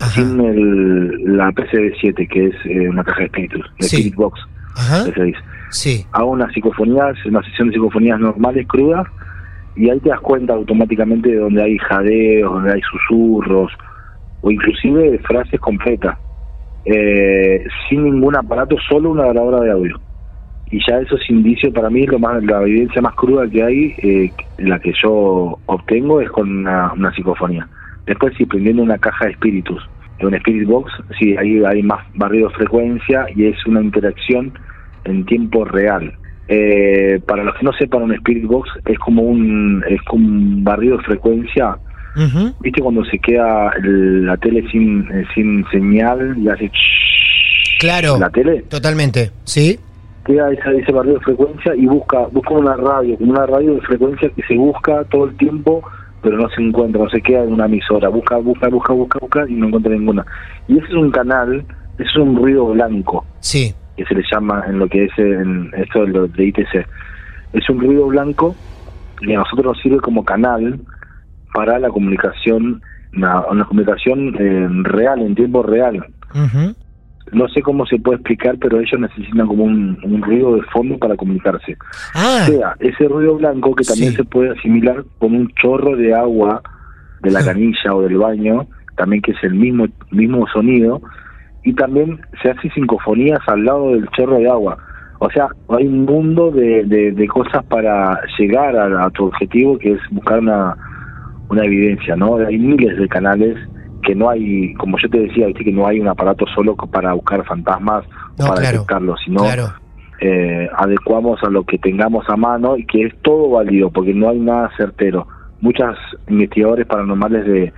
ajá. Sin el, la PCB7, que es eh, una caja de espíritus, la Sí. Spirit Box, Ajá. que se dice. Sí. hago unas psicofonías, una sesión de psicofonías normales, crudas, y ahí te das cuenta automáticamente de donde hay jadeos, donde hay susurros, o inclusive frases completas, eh, sin ningún aparato, solo una grabadora de audio. Y ya eso es indicio, para mí lo más, la evidencia más cruda que hay, eh, la que yo obtengo es con una, psicofonía. Después sí, prendiendo una caja de espíritus, de un Spirit Box, sí, ahí hay más barrido frecuencia y es una interacción en tiempo real. Eh, para los que no sepan, un Spirit Box es como un, es como un barrido de frecuencia. ¿Viste cuando se queda el- la tele sin, eh, sin señal y hace Claro. la tele? Totalmente. Sí. queda esa, ese barrio de frecuencia y busca busca una radio, una radio de frecuencia que se busca todo el tiempo, pero no se encuentra, no se queda en una emisora, busca, busca, busca, busca, busca y no encuentra ninguna. Y ese es un canal, ese es un ruido blanco, Sí. Que se le llama en lo que es en esto de, lo de ITC. Es un ruido blanco y a nosotros nos sirve como canal para la comunicación, una, una comunicación eh, real, en tiempo real Ujú. no sé cómo se puede explicar, pero ellos necesitan como un, un ruido de fondo para comunicarse. Ah, O sea, ese ruido blanco que también Sí. se puede asimilar con un chorro de agua de la Ah. canilla o del baño, también que es el mismo mismo sonido, y también se hace sincofonías al lado del chorro de agua. O sea, hay un mundo de, de, de cosas para llegar a, a tu objetivo, que es buscar una, una evidencia, ¿no? Hay miles de canales que no hay, como yo te decía, ¿viste? que no hay un aparato solo para buscar fantasmas No, para claro, detectarlos, sino claro. eh, adecuamos a lo que tengamos a mano y que es todo válido, porque no hay nada certero. Muchos investigadores paranormales de,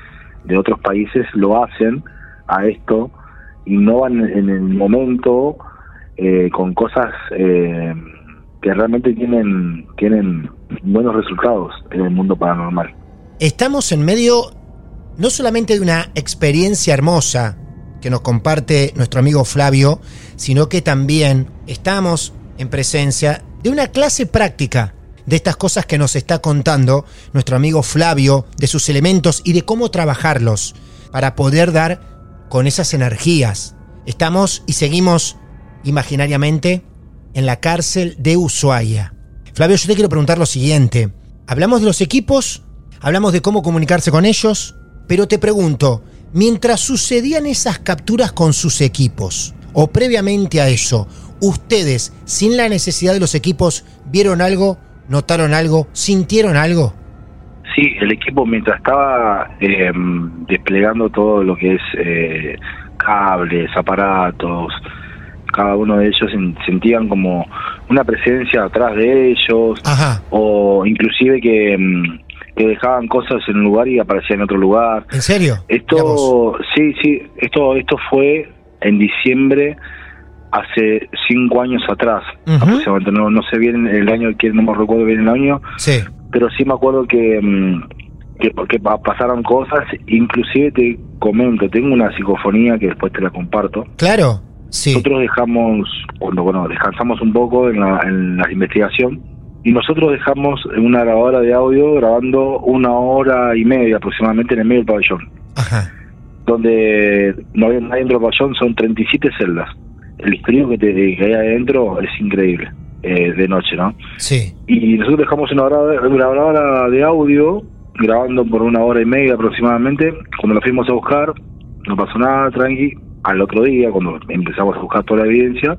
de otros países lo hacen a esto y no van en el momento eh, con cosas eh, que realmente tienen, tienen buenos resultados en el mundo paranormal. Estamos en medio no solamente de una experiencia hermosa que nos comparte nuestro amigo Flavio, sino que también estamos en presencia de una clase práctica de estas cosas que nos está contando nuestro amigo Flavio, de sus elementos y de cómo trabajarlos para poder dar con esas energías. Estamos y seguimos imaginariamente en la cárcel de Ushuaia. Flavio, yo te quiero preguntar lo siguiente. Hablamos de los equipos, hablamos de cómo comunicarse con ellos, pero te pregunto, mientras sucedían esas capturas con sus equipos, o previamente a eso, ustedes, sin la necesidad de los equipos, vieron algo, notaron algo, sintieron algo? Sí, el equipo mientras estaba eh, desplegando todo lo que es eh, cables, aparatos, cada uno de ellos sen- sentían como una presencia atrás de ellos Ajá. o inclusive que, mm, que dejaban cosas en un lugar y aparecían en otro lugar. ¿En serio? Esto, sí, sí, esto, esto fue en diciembre hace cinco años atrás. Aproximadamente. no, no sé bien el año, que no me recuerdo bien el año, Sí. Pero sí me acuerdo que, mm, que, que pa- pasaron cosas, inclusive te comento, tengo una psicofonía que después te la comparto. Claro. Sí. Nosotros dejamos, cuando bueno, descansamos un poco en la, en la investigación, y nosotros dejamos una grabadora de audio grabando una hora y media aproximadamente en el medio del pabellón, Ajá. donde no había nadie dentro del pabellón, son 37 celdas. El historial que, te, que hay adentro es increíble, eh, de noche, ¿no? Sí. Y nosotros dejamos una grabadora, una grabadora de audio grabando por una hora y media aproximadamente. Cuando la fuimos a buscar, no pasó nada, tranqui. Al otro día, cuando empezamos a buscar toda la evidencia,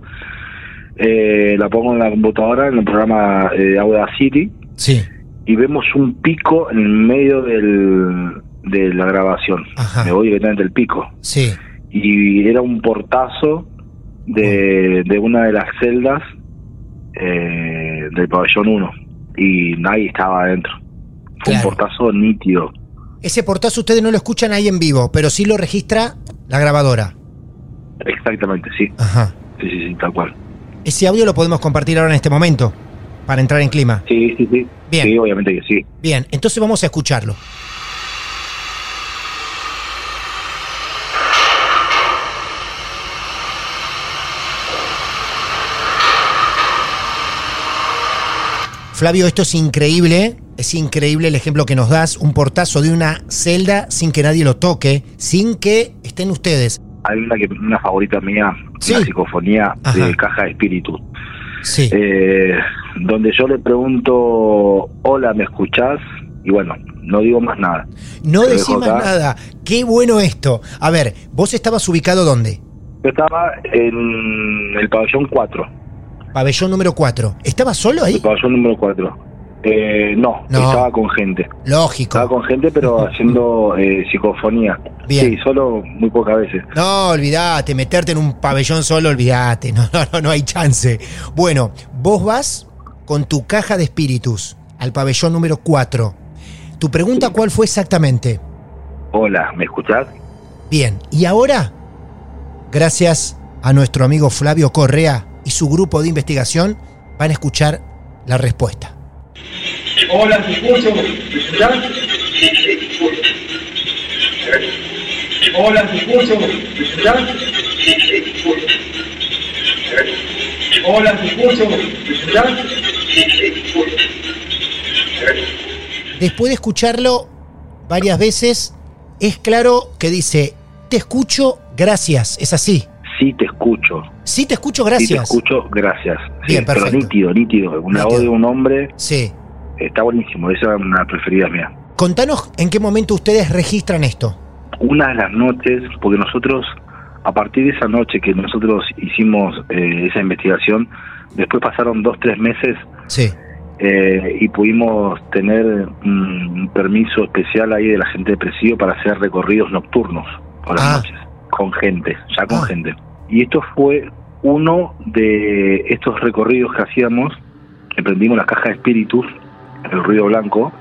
eh, la pongo en la computadora, en el programa eh, de Audacity, Sí. y vemos un pico en el medio del, de la grabación. Ajá. Me voy directamente al pico. Sí. Y era un portazo de, de una de las celdas eh, del pabellón 1 y nadie estaba adentro. Fue Claro. un portazo nítido. Ese portazo ustedes no lo escuchan ahí en vivo, pero sí lo registra la grabadora. Exactamente, sí. Ajá. Sí, sí, sí, tal cual. Ese audio lo podemos compartir ahora en este momento, para entrar en clima. Sí, sí, sí. Bien. Sí, obviamente que sí. Bien, entonces vamos a escucharlo. Flavio, esto es increíble, es increíble el ejemplo que nos das, un portazo de una celda sin que nadie lo toque, sin que estén ustedes. Hay una, que, una favorita mía, Sí. una psicofonía Ajá. de Caja de Espíritu, Sí, eh, donde yo le pregunto, hola, ¿me escuchás? Y bueno, no digo más nada. no decís más nada, qué bueno esto. A ver, vos estabas ubicado dónde? Yo estaba en el pabellón 4. Pabellón número 4. ¿Estabas solo ahí? El pabellón número 4. Eh, no, No. estaba con gente. Lógico. Estaba con gente, pero <laughs> haciendo eh, psicofonía. Bien. Sí, solo muy pocas veces. No, olvídate, meterte en un pabellón solo, olvídate. No, no, no, no hay chance. Bueno, vos vas con tu caja de espíritus al pabellón número 4. ¿Tu pregunta cuál fue exactamente? Hola, ¿me escuchás? Bien, y ahora, gracias a nuestro amigo Flavio Correa su grupo de investigación, van a escuchar la respuesta. Hola, escucho. ¿Me escuchás? Hola, te escucho. ¿Me escuchás? Hola, escucho. ¿Me escuchás? Después de escucharlo varias veces, es claro que dice, te escucho, gracias. Es así. Sí, te escucho. Sí, te escucho, Sí, te gracias. escucho, gracias. Sí, Bien, pero perfecto. nítido, nítido. Una voz de un hombre Sí. está buenísimo. Esa es una preferida mía. Contanos en qué momento ustedes registran esto. Una de las noches, porque nosotros, a partir de esa noche que nosotros hicimos eh, esa investigación, después pasaron dos, tres meses Sí. eh, y pudimos tener un permiso especial ahí de la gente de Presidio para hacer recorridos nocturnos por las Ah. noches, con gente, ya con Ah. gente. Y esto fue uno de estos recorridos que hacíamos, que prendimos la caja de espíritus, el ruido blanco,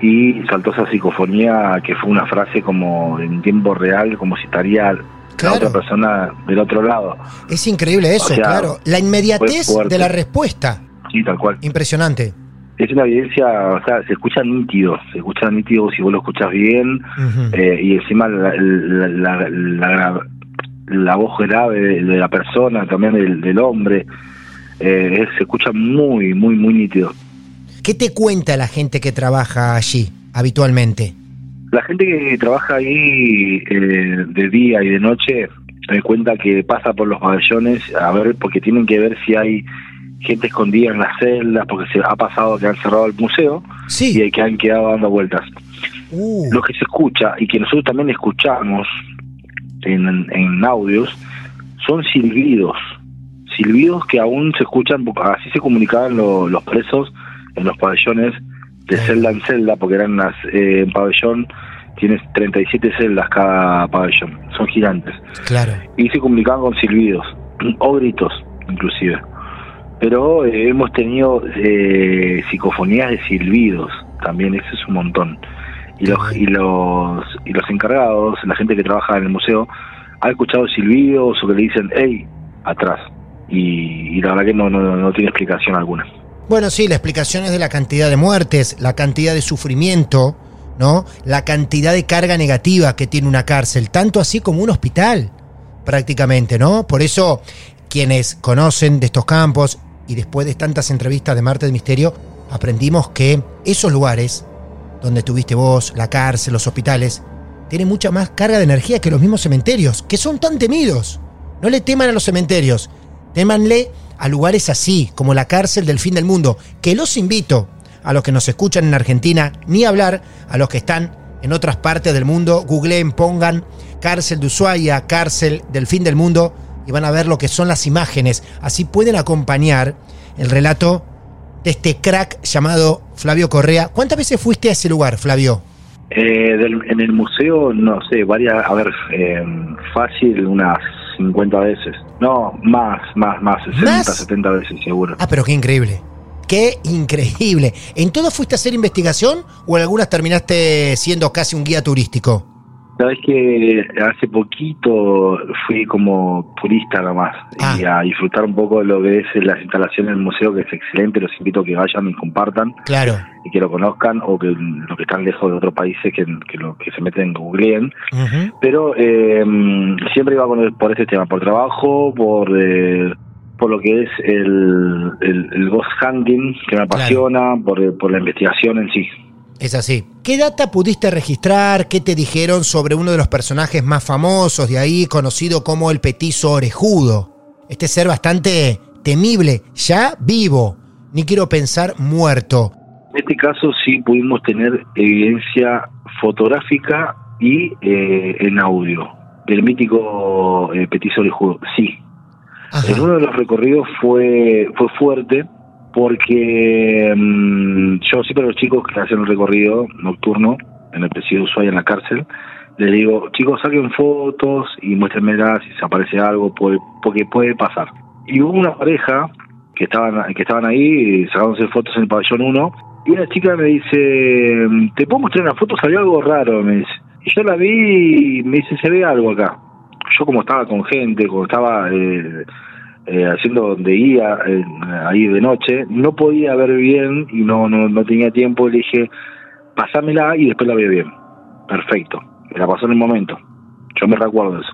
y saltó esa psicofonía que fue una frase como en tiempo real, como si estaría Claro. la otra persona del otro lado. Es increíble eso, O sea, claro. La inmediatez de la respuesta. Sí, tal cual. Impresionante. Es una evidencia, o sea, se escucha nítido, se escucha nítido si vos lo escuchas bien, eh, y encima la, la, la, la voz grave de, de la persona, también del, del hombre, eh, se escucha muy, muy, muy nítido. ¿Qué te cuenta la gente que trabaja allí habitualmente? La gente que trabaja ahí eh, de día y de noche me cuenta que pasa por los pabellones a ver, porque tienen que ver si hay gente escondida en las celdas, porque se ha pasado que han cerrado el museo Sí. y que han quedado dando vueltas. Uh, Lo que se escucha y que nosotros también escuchamos en, en audios son silbidos, silbidos que aún se escuchan, así se comunicaban lo- los presos en los pabellones de celda en celda, porque eran unas, eh, en pabellón, tienes 37 celdas cada pabellón, son gigantes. Claro. Y se comunicaban con silbidos, o gritos, inclusive. Pero eh, hemos tenido eh, psicofonías de silbidos, también, eso es un montón. Y los, y los y los encargados, la gente que trabaja en el museo, ha escuchado silbidos o que le dicen, hey, atrás. Y, y la verdad que no, no, no tiene explicación alguna. Bueno, sí, la explicación es de la cantidad de muertes, la cantidad de sufrimiento, ¿no? La cantidad de carga negativa que tiene una cárcel, tanto así como un hospital, prácticamente, ¿no? Por eso, quienes conocen de estos campos y después de tantas entrevistas de Marte de Misterio, aprendimos que esos lugares donde tuviste vos, la cárcel, los hospitales, tienen mucha más carga de energía que los mismos cementerios, que son tan temidos. No le teman a los cementerios, témanle a lugares así, como la cárcel del fin del mundo, que los invito a los que nos escuchan en Argentina, ni hablar a los que están en otras partes del mundo, googleen, pongan cárcel de Ushuaia, cárcel del fin del mundo, y van a ver lo que son las imágenes. Así pueden acompañar el relato de este crack llamado Flavio Correa. ¿Cuántas veces fuiste a ese lugar, Flavio? Eh, del- en el museo, no sé, varias, a ver, eh, fácil unas 50 veces. No, más, más, más, 60, ¿Más? 70 veces seguro. Ah, pero qué increíble. Qué increíble. ¿En todas fuiste a hacer investigación o en algunas terminaste siendo casi un guía turístico? Sabes que hace poquito fui como turista nomás Ah. y a disfrutar un poco de lo que es las instalaciones del museo, que es excelente. Los invito a que vayan y compartan Claro. y que lo conozcan o que los que están lejos de otros países que, que, lo, que se meten en googleen. Ujú. Pero eh, siempre iba con por este tema, por trabajo, por eh, por lo que es el, el, el ghost hunting, que me apasiona, por, por la investigación en sí. Es así. ¿Qué data pudiste registrar? ¿Qué te dijeron sobre uno de los personajes más famosos de ahí, conocido como el petizo orejudo? Este ser bastante temible, ya vivo, ni quiero pensar muerto. En este caso sí pudimos tener evidencia fotográfica y eh, en audio del mítico eh, petiso orejudo. Sí, Ajá. En uno de los recorridos fue fue fuerte porque mm, yo siempre a los chicos que hacen un recorrido nocturno en el presidio de Ushuaia en la cárcel, les digo, chicos saquen fotos y muéstrenmelas si se aparece algo, porque puede pasar. Y hubo una pareja que estaban que estaban ahí sacándose fotos en el pabellón 1 y una chica me dice, ¿te puedo mostrar una foto? Salió algo raro, me dice. Y yo la vi y me dice, se ve algo acá. Yo como estaba con gente, como estaba eh, eh, haciendo donde iba, eh, ahí de noche, no podía ver bien y no, no, no tenía tiempo. Le dije, pasámela y después la veo bien. Perfecto. Me la pasó en el momento. Yo me recuerdo eso.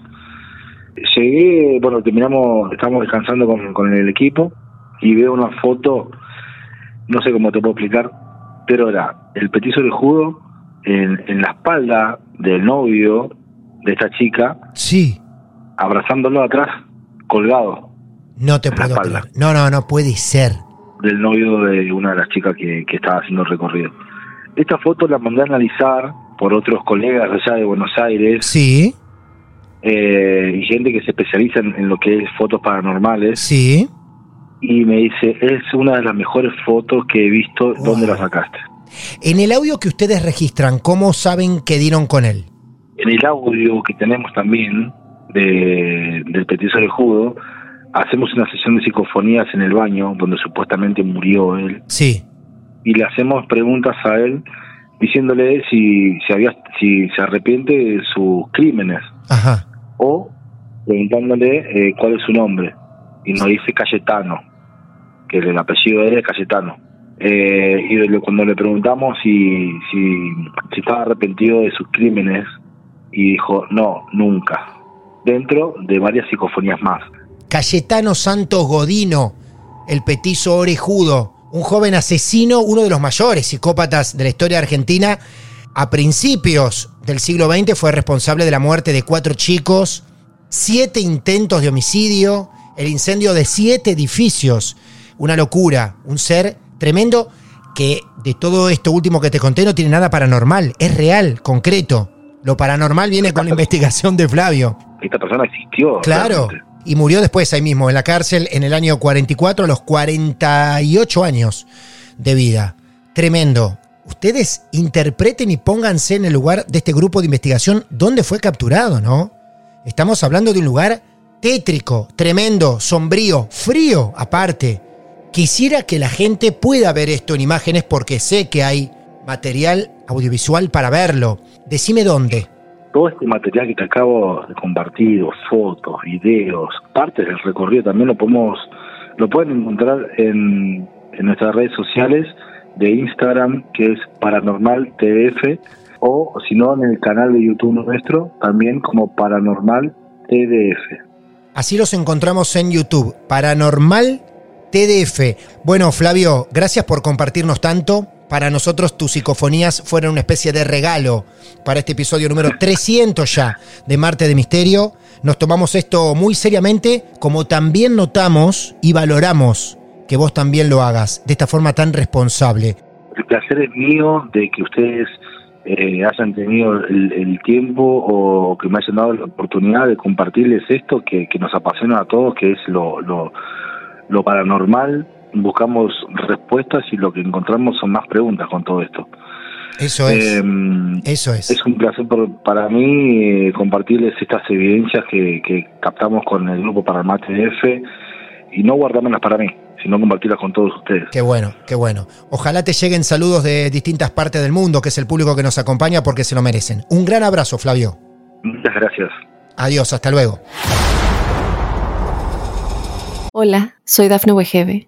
Llegué, bueno, terminamos, estábamos descansando con, con el equipo y veo una foto, no sé cómo te puedo explicar, pero era el petiso de judo en, en la espalda del novio de esta chica, Sí, abrazándolo atrás, colgado no te En la puedo espalda. creer. No, no, no puede ser. del novio de una de las chicas que, que estaba haciendo el recorrido. Esta foto la mandé a analizar por otros colegas allá de Buenos Aires Sí, eh, y gente que se especializa en, en lo que es fotos paranormales sí. y me dice, es una de las mejores fotos que he visto, ¿dónde la sacaste? En el audio que ustedes registran, ¿cómo saben que dieron con él? En el audio que tenemos también de, del petiso de judo, hacemos una sesión de psicofonías en el baño donde supuestamente murió él Sí. y le hacemos preguntas a él diciéndole si, si, había, si se arrepiente de sus crímenes Ajá. o preguntándole eh, cuál es su nombre y nos dice Cayetano, que el apellido de él es Cayetano. Eh, y cuando le preguntamos si, si, si estaba arrepentido de sus crímenes, y dijo, no, nunca, dentro de varias psicofonías más. Cayetano Santos Godino, el petizo orejudo, un joven asesino, uno de los mayores psicópatas de la historia argentina. A principios del siglo XX fue responsable de la muerte de cuatro chicos, siete intentos de homicidio, el incendio de siete edificios. Una locura, un ser tremendo que de todo esto último que te conté no tiene nada paranormal, es real, concreto. Lo paranormal viene con la <laughs> investigación de Flavio. Esta persona existió. Claro. realmente. Y murió después ahí mismo, en la cárcel, en el año 44, a los 48 años de vida. Tremendo. ustedes interpreten y pónganse en el lugar de este grupo de investigación donde fue capturado, ¿no? Estamos hablando de un lugar tétrico, tremendo, sombrío, frío aparte. Quisiera que la gente pueda ver esto en imágenes porque sé que hay material audiovisual para verlo. Decime dónde. Todo este material que te acabo de compartir, fotos, videos, partes del recorrido también lo podemos, lo pueden encontrar en, en nuestras redes sociales de Instagram que es Paranormal TDF o si no en el canal de YouTube nuestro también como Paranormal TDF. Así los encontramos en YouTube, Paranormal TDF. Bueno, Flavio, gracias por compartirnos tanto. Para nosotros tus psicofonías fueron una especie de regalo para este episodio número 300 ya de Marte de Misterio. Nos tomamos esto muy seriamente, como también notamos y valoramos que vos también lo hagas de esta forma tan responsable. El placer es mío de que ustedes eh, hayan tenido el, tiempo o que me hayan dado la oportunidad de compartirles esto que, nos apasiona a todos, que es lo paranormal. Buscamos respuestas y lo que encontramos son más preguntas con todo esto. Eso es. Eh, Eso es. Es un placer por, para mí eh, compartirles estas evidencias que, que captamos con el grupo Paranormal TDF y no guardármelas para mí sino compartirlas con todos ustedes. Qué bueno, qué bueno. Ojalá te lleguen saludos de distintas partes del mundo, que es el público que nos acompaña, porque se lo merecen. Un gran abrazo, Flavio. Muchas gracias. Adiós, hasta luego. Hola, soy Dafne Wegebe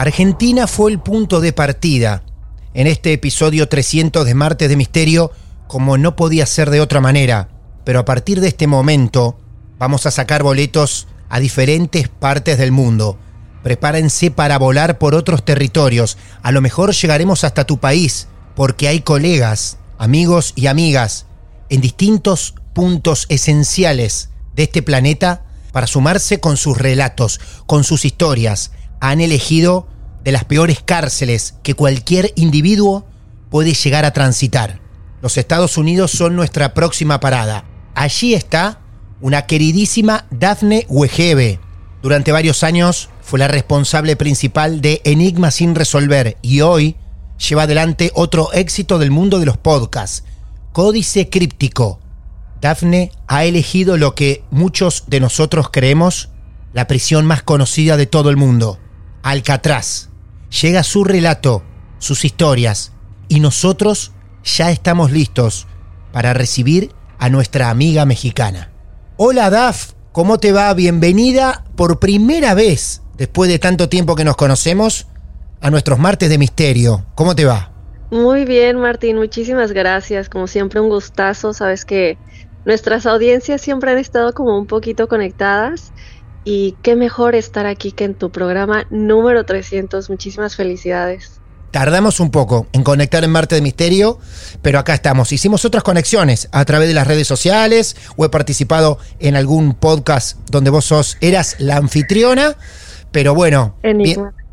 Argentina fue el punto de partida en este episodio 300 de Martes de Misterio, como no podía ser de otra manera. Pero a partir de este momento, vamos a sacar boletos a diferentes partes del mundo. Prepárense para volar por otros territorios. A lo mejor llegaremos hasta tu país, porque hay colegas, amigos y amigas en distintos puntos esenciales de este planeta para sumarse con sus relatos, con sus historias. Han elegido de las peores cárceles que cualquier individuo puede llegar a transitar. Los Estados Unidos son nuestra próxima parada. Allí está una queridísima Daphne Wegebe. Durante varios años fue la responsable principal de Enigma sin resolver y hoy lleva adelante otro éxito del mundo de los podcasts, Códice Críptico. Daphne ha elegido lo que muchos de nosotros creemos la prisión más conocida de todo el mundo, Alcatraz. Llega su relato, sus historias, y nosotros ya estamos listos para recibir a nuestra amiga mexicana. Hola Daf, ¿cómo te va? Bienvenida por primera vez, después de tanto tiempo que nos conocemos, a nuestros martes de misterio. ¿Cómo te va? Muy bien, Martín, muchísimas gracias. Como siempre, un gustazo. Sabes que nuestras audiencias siempre han estado como un poquito conectadas. Y qué mejor estar aquí que en tu programa número 300. Muchísimas felicidades. Tardamos un poco en conectar en Marte de Misterio, pero acá estamos. Hicimos otras conexiones a través de las redes sociales o he participado en algún podcast donde vos sos, eras la anfitriona, pero bueno,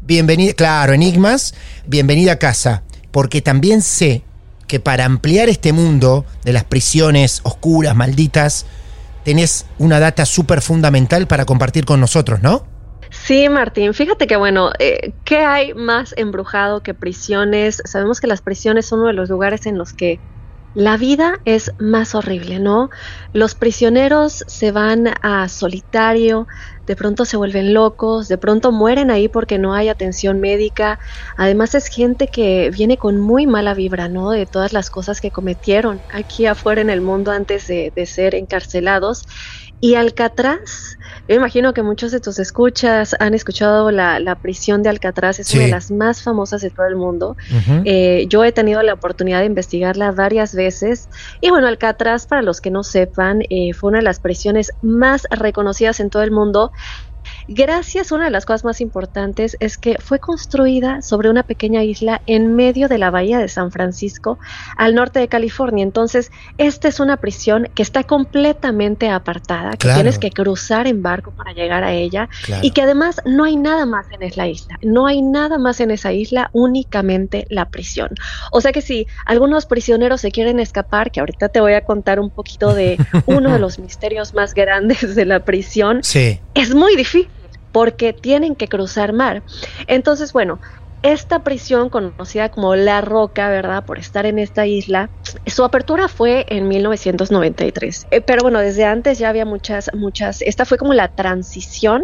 bienvenida, claro, Enigmas, bienvenida a casa, porque también sé que para ampliar este mundo de las prisiones oscuras, malditas, tenés una data súper fundamental para compartir con nosotros, ¿no? Sí, Martín, fíjate que bueno, eh, ¿qué hay más embrujado que prisiones? Sabemos que las prisiones son uno de los lugares en los que la vida es más horrible, ¿no? Los prisioneros se van a solitario, de pronto se vuelven locos, de pronto mueren ahí porque no hay atención médica. Además es gente que viene con muy mala vibra, ¿no? De todas las cosas que cometieron aquí afuera en el mundo antes de, de ser encarcelados. Y Alcatraz, yo imagino que muchos de tus escuchas han escuchado la, la prisión de Alcatraz, es Sí. una de las más famosas de todo el mundo. Eh, yo he tenido la oportunidad de investigarla varias veces. Y bueno, Alcatraz, para los que no sepan, eh, fue una de las prisiones más reconocidas en todo el mundo. Gracias, una de las cosas más importantes es que fue construida sobre una pequeña isla en medio de la bahía de San Francisco, al norte de California. Entonces, esta es una prisión que está completamente apartada, que tienes que cruzar en barco para llegar a ella y que además no hay nada más en esa isla. No hay nada más en esa isla, únicamente la prisión. O sea que si algunos prisioneros se quieren escapar, que ahorita te voy a contar un poquito de <laughs> uno de los misterios más grandes de la prisión, es muy difícil porque tienen que cruzar mar. Entonces, bueno, esta prisión conocida como La Roca, ¿verdad? Por estar en esta isla, su apertura fue en 1993. Eh, pero bueno, desde antes ya había muchas, muchas, esta fue como la transición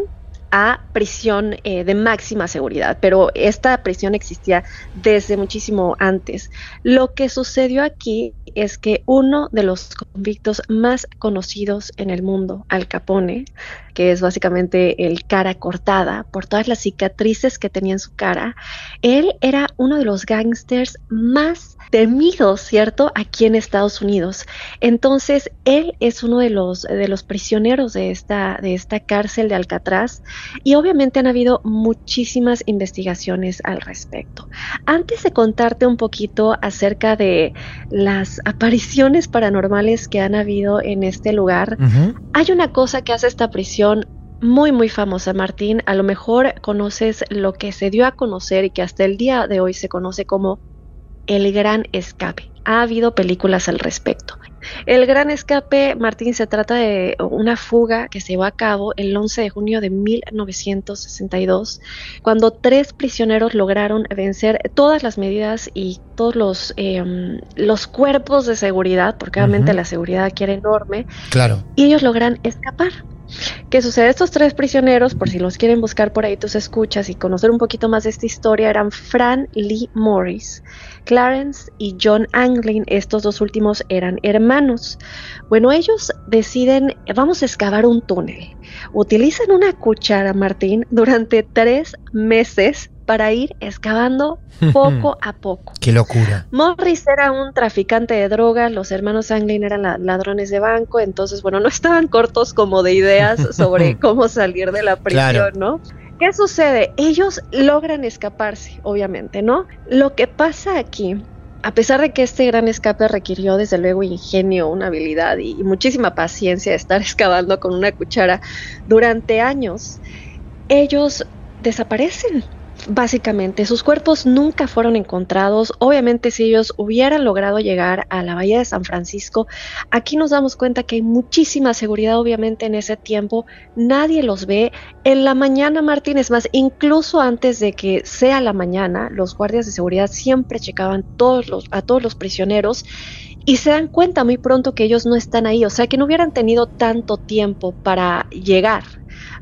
a prisión eh, de máxima seguridad, pero esta prisión existía desde muchísimo antes. Lo que sucedió aquí es que uno de los convictos más conocidos en el mundo, Al Capone, que es básicamente el cara cortada por todas las cicatrices que tenía en su cara, él era uno de los gángsters más temidos, ¿cierto?, aquí en Estados Unidos. Entonces, él es uno de los, de los prisioneros de esta, de esta cárcel de Alcatraz y obviamente han habido muchísimas investigaciones al respecto. Antes de contarte un poquito acerca de las <laughs> apariciones paranormales que han habido en este lugar, hay una cosa que hace esta prisión muy muy famosa, Martín. A lo mejor conoces lo que se dio a conocer y que hasta el día de hoy se conoce como el Gran Escape. Ha habido películas al respecto. El Gran Escape, Martín, se trata de una fuga que se llevó a cabo el 11 de junio de 1962, cuando tres prisioneros lograron vencer todas las medidas y todos los, em, los cuerpos de seguridad, porque obviamente la seguridad aquí era enorme, claro. y ellos logran escapar. ¿Qué sucede? Estos tres prisioneros, por si los quieren buscar por ahí, tus escuchas y conocer un poquito más de esta historia, eran Fran Lee Morris, Clarence y John Anglin. Estos dos últimos eran hermanos. Bueno, ellos deciden, vamos a excavar un túnel. Utilizan una cuchara, Martín, durante tres meses para ir excavando <laughs> poco a poco. Qué locura. Morris era un traficante de drogas, los hermanos Anglin eran ladrones de banco, entonces, bueno, no <laughs> estaban cortos como de ideas sobre <laughs> cómo salir de la prisión, ¿no? ¿Qué sucede? Ellos logran escaparse, obviamente, ¿no? Lo que pasa aquí a pesar de que este gran escape requirió desde luego ingenio, una habilidad y, muchísima paciencia de estar excavando con una cuchara durante años, ellos desaparecen. Básicamente, sus cuerpos nunca fueron encontrados. Obviamente, si ellos hubieran logrado llegar a la bahía de San Francisco, aquí nos damos cuenta que hay muchísima seguridad, obviamente, en ese tiempo. Nadie los ve. En la mañana, Martínez, más, incluso antes de que sea la mañana, los guardias de seguridad siempre checaban todos los, a todos los prisioneros y se dan cuenta muy pronto que ellos no están ahí, o sea que no hubieran tenido tanto tiempo para llegar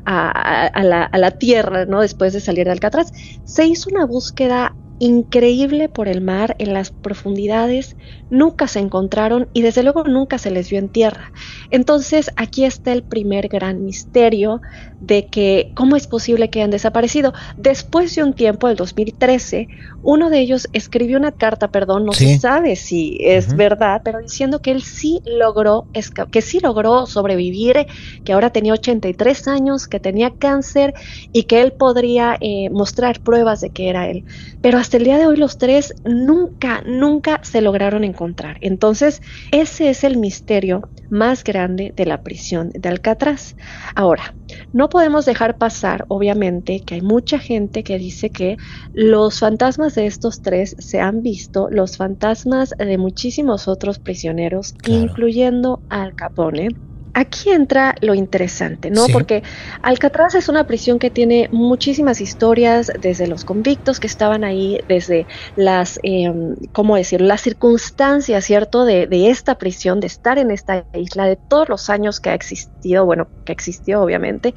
a, la, a la, tierra, ¿no? Después de salir de Alcatraz. Se hizo una búsqueda increíble por el mar en las profundidades, nunca se encontraron y desde luego nunca se les vio en tierra. Entonces aquí está el primer gran misterio de que cómo es posible que hayan desaparecido. Después de un tiempo, el 2013, uno de ellos escribió una carta, perdón, no se sabe si es verdad, pero diciendo que él sí logró, que sí logró sobrevivir, que ahora tenía 83 años, que tenía cáncer y que él podría eh, mostrar pruebas de que era él. Pero hasta el día de hoy los tres nunca, nunca se lograron encontrar. Entonces, ese es el misterio más grande de la prisión de Alcatraz. Ahora, no podemos dejar pasar, obviamente, que hay mucha gente que dice que los fantasmas de estos tres se han visto, los fantasmas de muchísimos otros prisioneros, incluyendo Al Capone aquí entra lo interesante, ¿no? Porque Alcatraz es una prisión que tiene muchísimas historias, desde los convictos que estaban ahí, desde las, eh, ¿cómo decirlo? Las circunstancias, ¿cierto? De, de, esta prisión, de estar en esta isla, de todos los años que ha existido, bueno, que existió obviamente.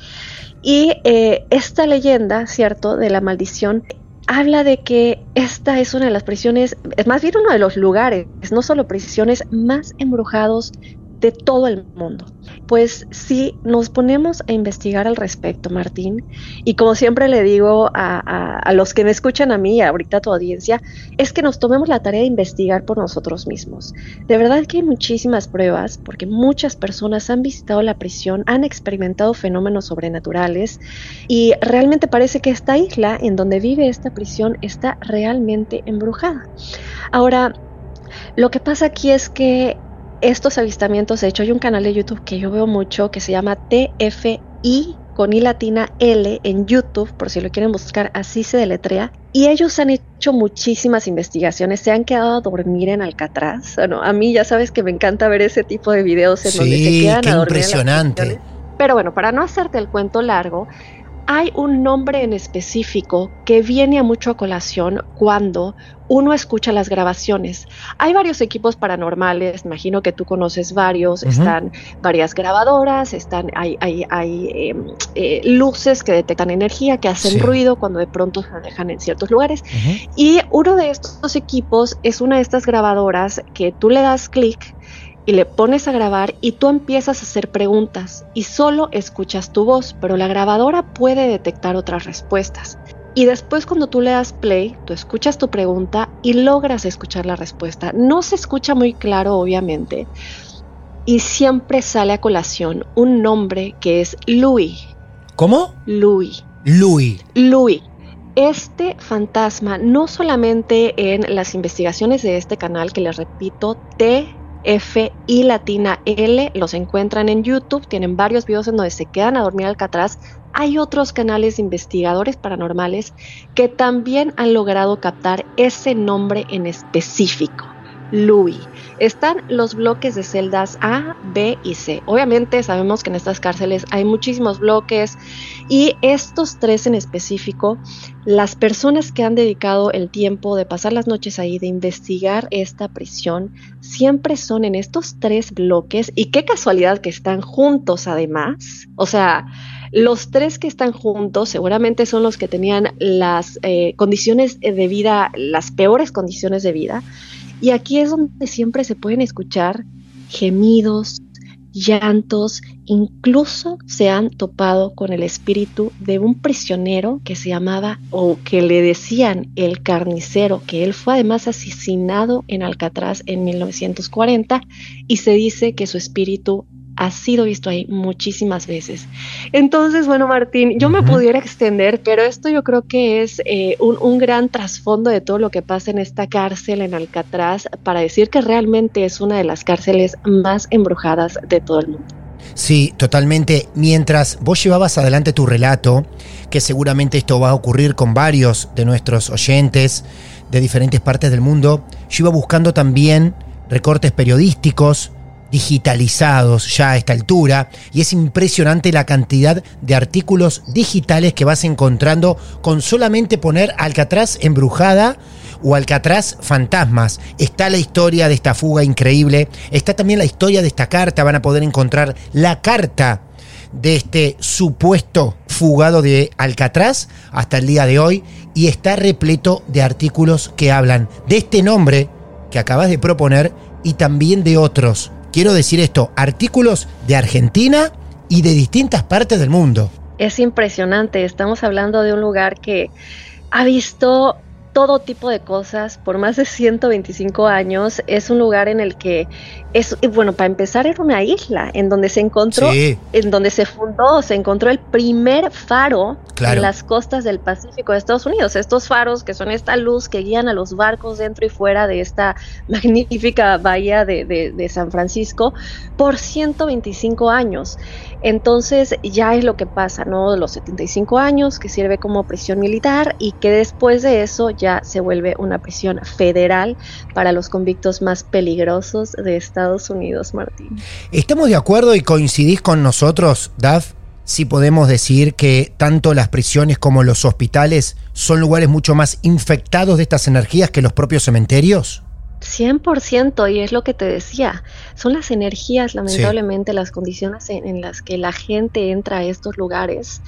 Y eh, esta leyenda, ¿cierto? De la maldición habla de que esta es una de las prisiones, es más bien uno de los lugares, no solo prisiones más embrujados de todo el mundo. Pues si nos ponemos a investigar al respecto, Martín, y como siempre le digo a, los que me escuchan a mí y ahorita a tu audiencia, es que nos tomemos la tarea de investigar por nosotros mismos. De verdad que hay muchísimas pruebas, porque muchas personas han visitado la prisión, han experimentado fenómenos sobrenaturales, y realmente parece que esta isla en donde vive esta prisión está realmente embrujada. Ahora, lo que pasa aquí es que estos avistamientos, de hecho hay un canal de YouTube que yo veo mucho que se llama TFI con I latina L en YouTube, por si lo quieren buscar, así se deletrea. Y ellos han hecho muchísimas investigaciones, se han quedado a dormir en Alcatraz. Bueno, a mí ya sabes que me encanta ver ese tipo de videos en donde se quedan a dormir. Impresionante. Pero bueno, para no hacerte el cuento largo, hay un nombre en específico que viene a mucho a colación cuando uno escucha las grabaciones. Hay varios equipos paranormales, imagino que tú conoces varios, están varias grabadoras, están, hay, hay, hay em, eh, luces que detectan energía, que hacen ruido cuando de pronto se dejan en ciertos lugares. Y uno de estos equipos es una de estas grabadoras que tú le das clic y le pones a grabar y tú empiezas a hacer preguntas y solo escuchas tu voz, pero la grabadora puede detectar otras respuestas. Y después cuando tú le das play, tú escuchas tu pregunta y logras escuchar la respuesta. No se escucha muy claro, obviamente, y siempre sale a colación un nombre que es Louis. ¿Cómo? Louis. Louis. Louis. Este fantasma, no solamente en las investigaciones de este canal, que les repito, T F y latina L, los encuentran en YouTube, tienen varios videos en donde se quedan a dormir al Alcatraz. Hay otros canales de investigadores paranormales que también han logrado captar ese nombre en específico. Louis. Están los bloques de celdas A, B y C. Obviamente sabemos que en estas cárceles hay muchísimos bloques y estos tres en específico, las personas que han dedicado el tiempo de pasar las noches ahí, de investigar esta prisión, siempre son en estos tres bloques y qué casualidad que están juntos además. O sea, los tres que están juntos seguramente son los que tenían las eh, condiciones de vida, las peores condiciones de vida y aquí es donde siempre se pueden escuchar gemidos, llantos, incluso se han topado con el espíritu de un prisionero que se llamaba o que le decían el carnicero, que él fue además asesinado en Alcatraz en 1940 y se dice que su espíritu ha sido visto ahí muchísimas veces. Entonces, bueno, Martín, yo me pudiera extender, pero esto yo creo que es eh, un, un, gran trasfondo de todo lo que pasa en esta cárcel en Alcatraz para decir que realmente es una de las cárceles más embrujadas de todo el mundo. Sí, totalmente. Mientras vos llevabas adelante tu relato, que seguramente esto va a ocurrir con varios de nuestros oyentes de diferentes partes del mundo, yo iba buscando también recortes periodísticos, digitalizados ya a esta altura y es impresionante la cantidad de artículos digitales que vas encontrando con solamente poner Alcatraz embrujada o Alcatraz fantasmas. Está la historia de esta fuga increíble, está también la historia de esta carta, van a poder encontrar la carta de este supuesto fugado de Alcatraz hasta el día de hoy y está repleto de artículos que hablan de este nombre que acabas de proponer y también de otros quiero decir esto, artículos de Argentina y de distintas partes del mundo. Es impresionante, estamos hablando de un lugar que ha visto todo tipo de cosas por más de 125 años. Es un lugar en el que es, bueno, para empezar era una isla en donde se encontró, en donde se fundó, se encontró el primer faro en las costas del Pacífico de Estados Unidos. Estos faros que son esta luz que guían a los barcos dentro y fuera de esta <laughs> magnífica bahía de, de San Francisco por 125 años. Entonces ya es lo que pasa, ¿no? Los 75 años que sirve como prisión militar y que después de eso ya se vuelve una prisión federal para los convictos más peligrosos de Estados Unidos, Martín. ¿Estamos de acuerdo y coincidís con nosotros, Daf? Si podemos decir que tanto las prisiones como los hospitales son lugares mucho más infectados de estas energías que los propios cementerios? 100% y es lo que te decía, son las energías, lamentablemente, las condiciones en, las que la gente entra a estos lugares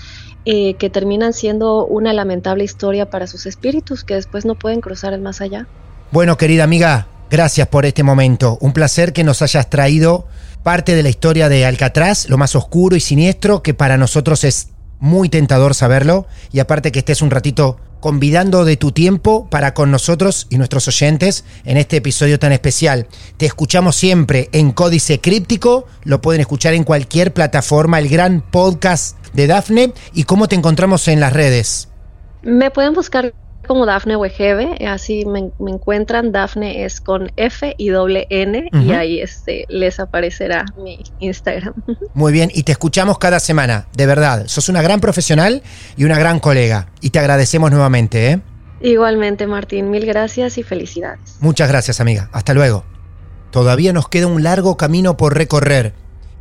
eh, que terminan siendo una lamentable historia para sus espíritus que después no pueden cruzar el más allá. Bueno, querida amiga, Gracias por este momento. Un placer que nos hayas traído parte de la historia de Alcatraz, lo más oscuro y siniestro, que para nosotros es muy tentador saberlo. Y aparte que estés un ratito convidando de tu tiempo para con nosotros y nuestros oyentes en este episodio tan especial. Te escuchamos siempre en Códice Críptico, lo pueden escuchar en cualquier plataforma, el gran podcast de Dafne. ¿Y cómo te encontramos en las redes? Me pueden buscar como Dafne Wegebe, así me, encuentran. Dafne es con F y doble N y ahí este, les aparecerá mi Instagram. Muy bien, y te escuchamos cada semana, de verdad. Sos una gran profesional y una gran colega. Y te agradecemos nuevamente, ¿eh? Igualmente, Martín, mil gracias y felicidades. Muchas gracias, amiga. Hasta luego. Todavía nos queda un largo camino por recorrer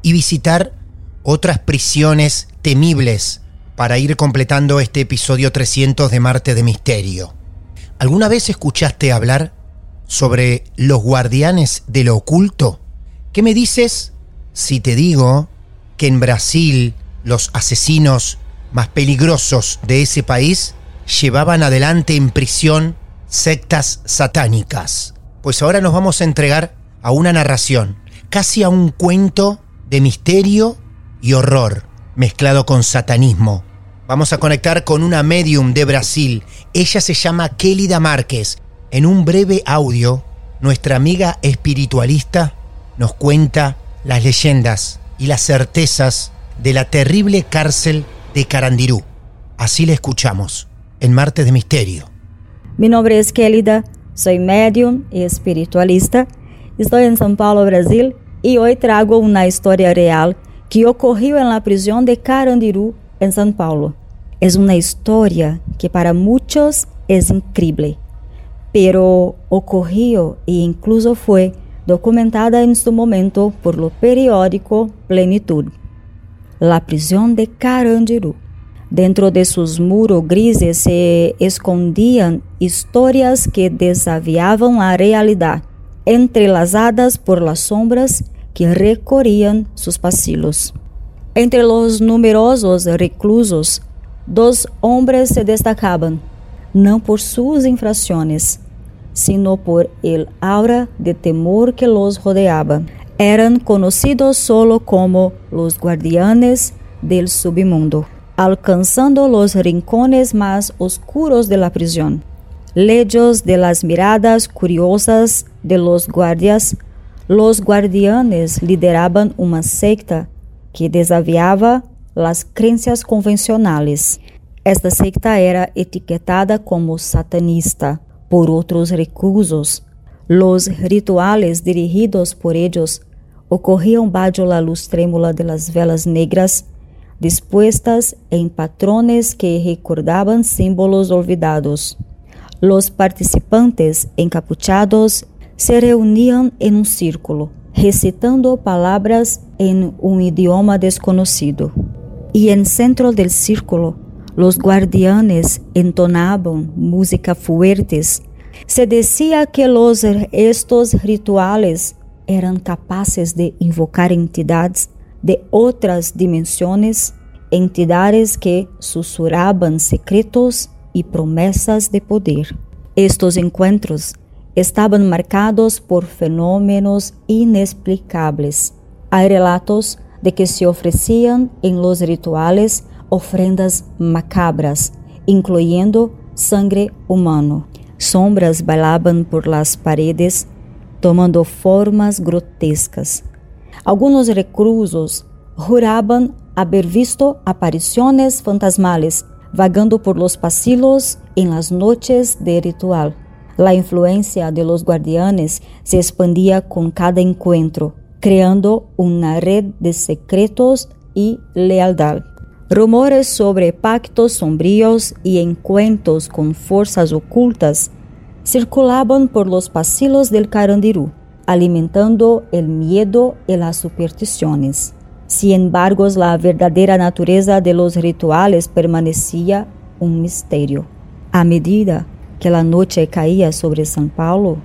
y visitar otras prisiones temibles para ir completando este episodio 300 de Marte de Misterio. ¿Alguna vez escuchaste hablar sobre los guardianes de lo oculto? ¿Qué me dices si te digo que en Brasil los asesinos más peligrosos de ese país llevaban adelante en prisión sectas satánicas? Pues ahora nos vamos a entregar a una narración, casi a un cuento de misterio y horror mezclado con satanismo. Vamos a conectar con una medium de Brasil. Ella se llama Kelida Márquez. En un breve audio, nuestra amiga espiritualista nos cuenta las leyendas y las certezas de la terrible cárcel de Carandirú. Así la escuchamos en Martes de Misterio. Mi nombre es Kelida, soy medium y espiritualista. Estoy en São Paulo, Brasil, y hoy trago una historia real que ocurrió en la prisión de Carandiru, en São Paulo. Es una historia que para muchos es increíble, pero ocurrió e incluso fue documentada en su momento por lo periódico Plenitud. La prisión de Carandiru. Dentro de sus muros grises se escondían historias que desafiaban la realidad, entrelazadas por las sombras que recorrían sus pasillos. Entre los numerosos reclusos, dos hombres se destacaban, no por sus infracciones, sino por el aura de temor que los rodeaba. Eran conocidos solo como los guardianes del submundo, alcanzando los rincones más oscuros de la prisión. Lejos de las miradas curiosas de los guardias, los guardianes lideraban una secta que desafiaba las creencias convencionales. Esta secta era etiquetada como satanista por otros reclusos. Los rituales dirigidos por ellos ocorrían bajo la luz trémula de las velas negras, dispuestas en patrones que recordaban símbolos olvidados. Los participantes encapuchados se reunían en un círculo, recitando palabras en un idioma desconocido. Y en centro del círculo, los guardianes entonaban música fuertes. Se decía que los, estos rituales eran capaces de invocar entidades de otras dimensiones, entidades que susurraban secretos y promesas de poder. Estos encuentros estaban marcados por fenómenos inexplicables. Hay relatos de que se ofrecían en los rituales ofrendas macabras, incluyendo sangre humano. Sombras bailaban por las paredes, tomando formas grotescas. Algunos reclusos juraban haber visto apariciones fantasmales vagando por los pasillos en las noches de ritual. La influencia de los guardianes se expandía con cada encuentro, creando una red de secretos y lealtad. Rumores sobre pactos sombríos y encuentros con fuerzas ocultas circulaban por los pasillos del Carandirú, alimentando el miedo y las supersticiones. Sin embargo, la verdadera naturaleza de los rituales permanecía un misterio. A medida que la noche caía sobre São Paulo,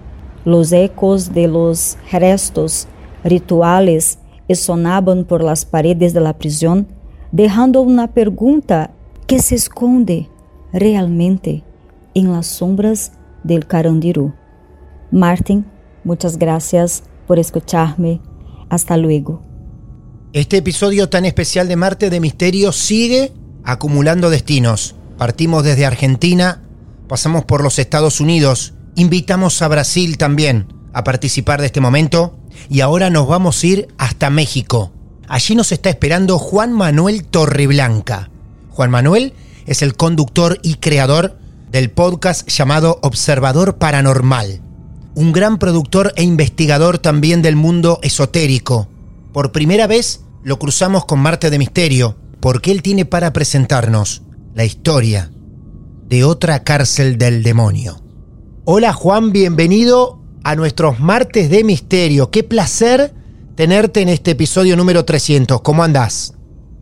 los ecos de los restos rituales sonaban por las paredes de la prisión, dejando una pregunta que se esconde realmente en las sombras del Carandiru. Martin Muchas gracias por escucharme. Hasta luego. Este episodio tan especial de Marte de Misterio sigue acumulando destinos. Partimos desde Argentina, pasamos por los Estados Unidos, invitamos a Brasil también a participar de este momento y ahora nos vamos a ir hasta México. Allí nos está esperando Juan Manuel Torreblanca. Juan Manuel es el conductor y creador del podcast llamado Observador Paranormal. Un gran productor e investigador también del mundo esotérico. Por primera vez lo cruzamos con Marte de Misterio, porque él tiene para presentarnos la historia de otra cárcel del demonio. Hola Juan, bienvenido a nuestros Martes de Misterio. Qué placer tenerte en este episodio número 300. ¿Cómo andás?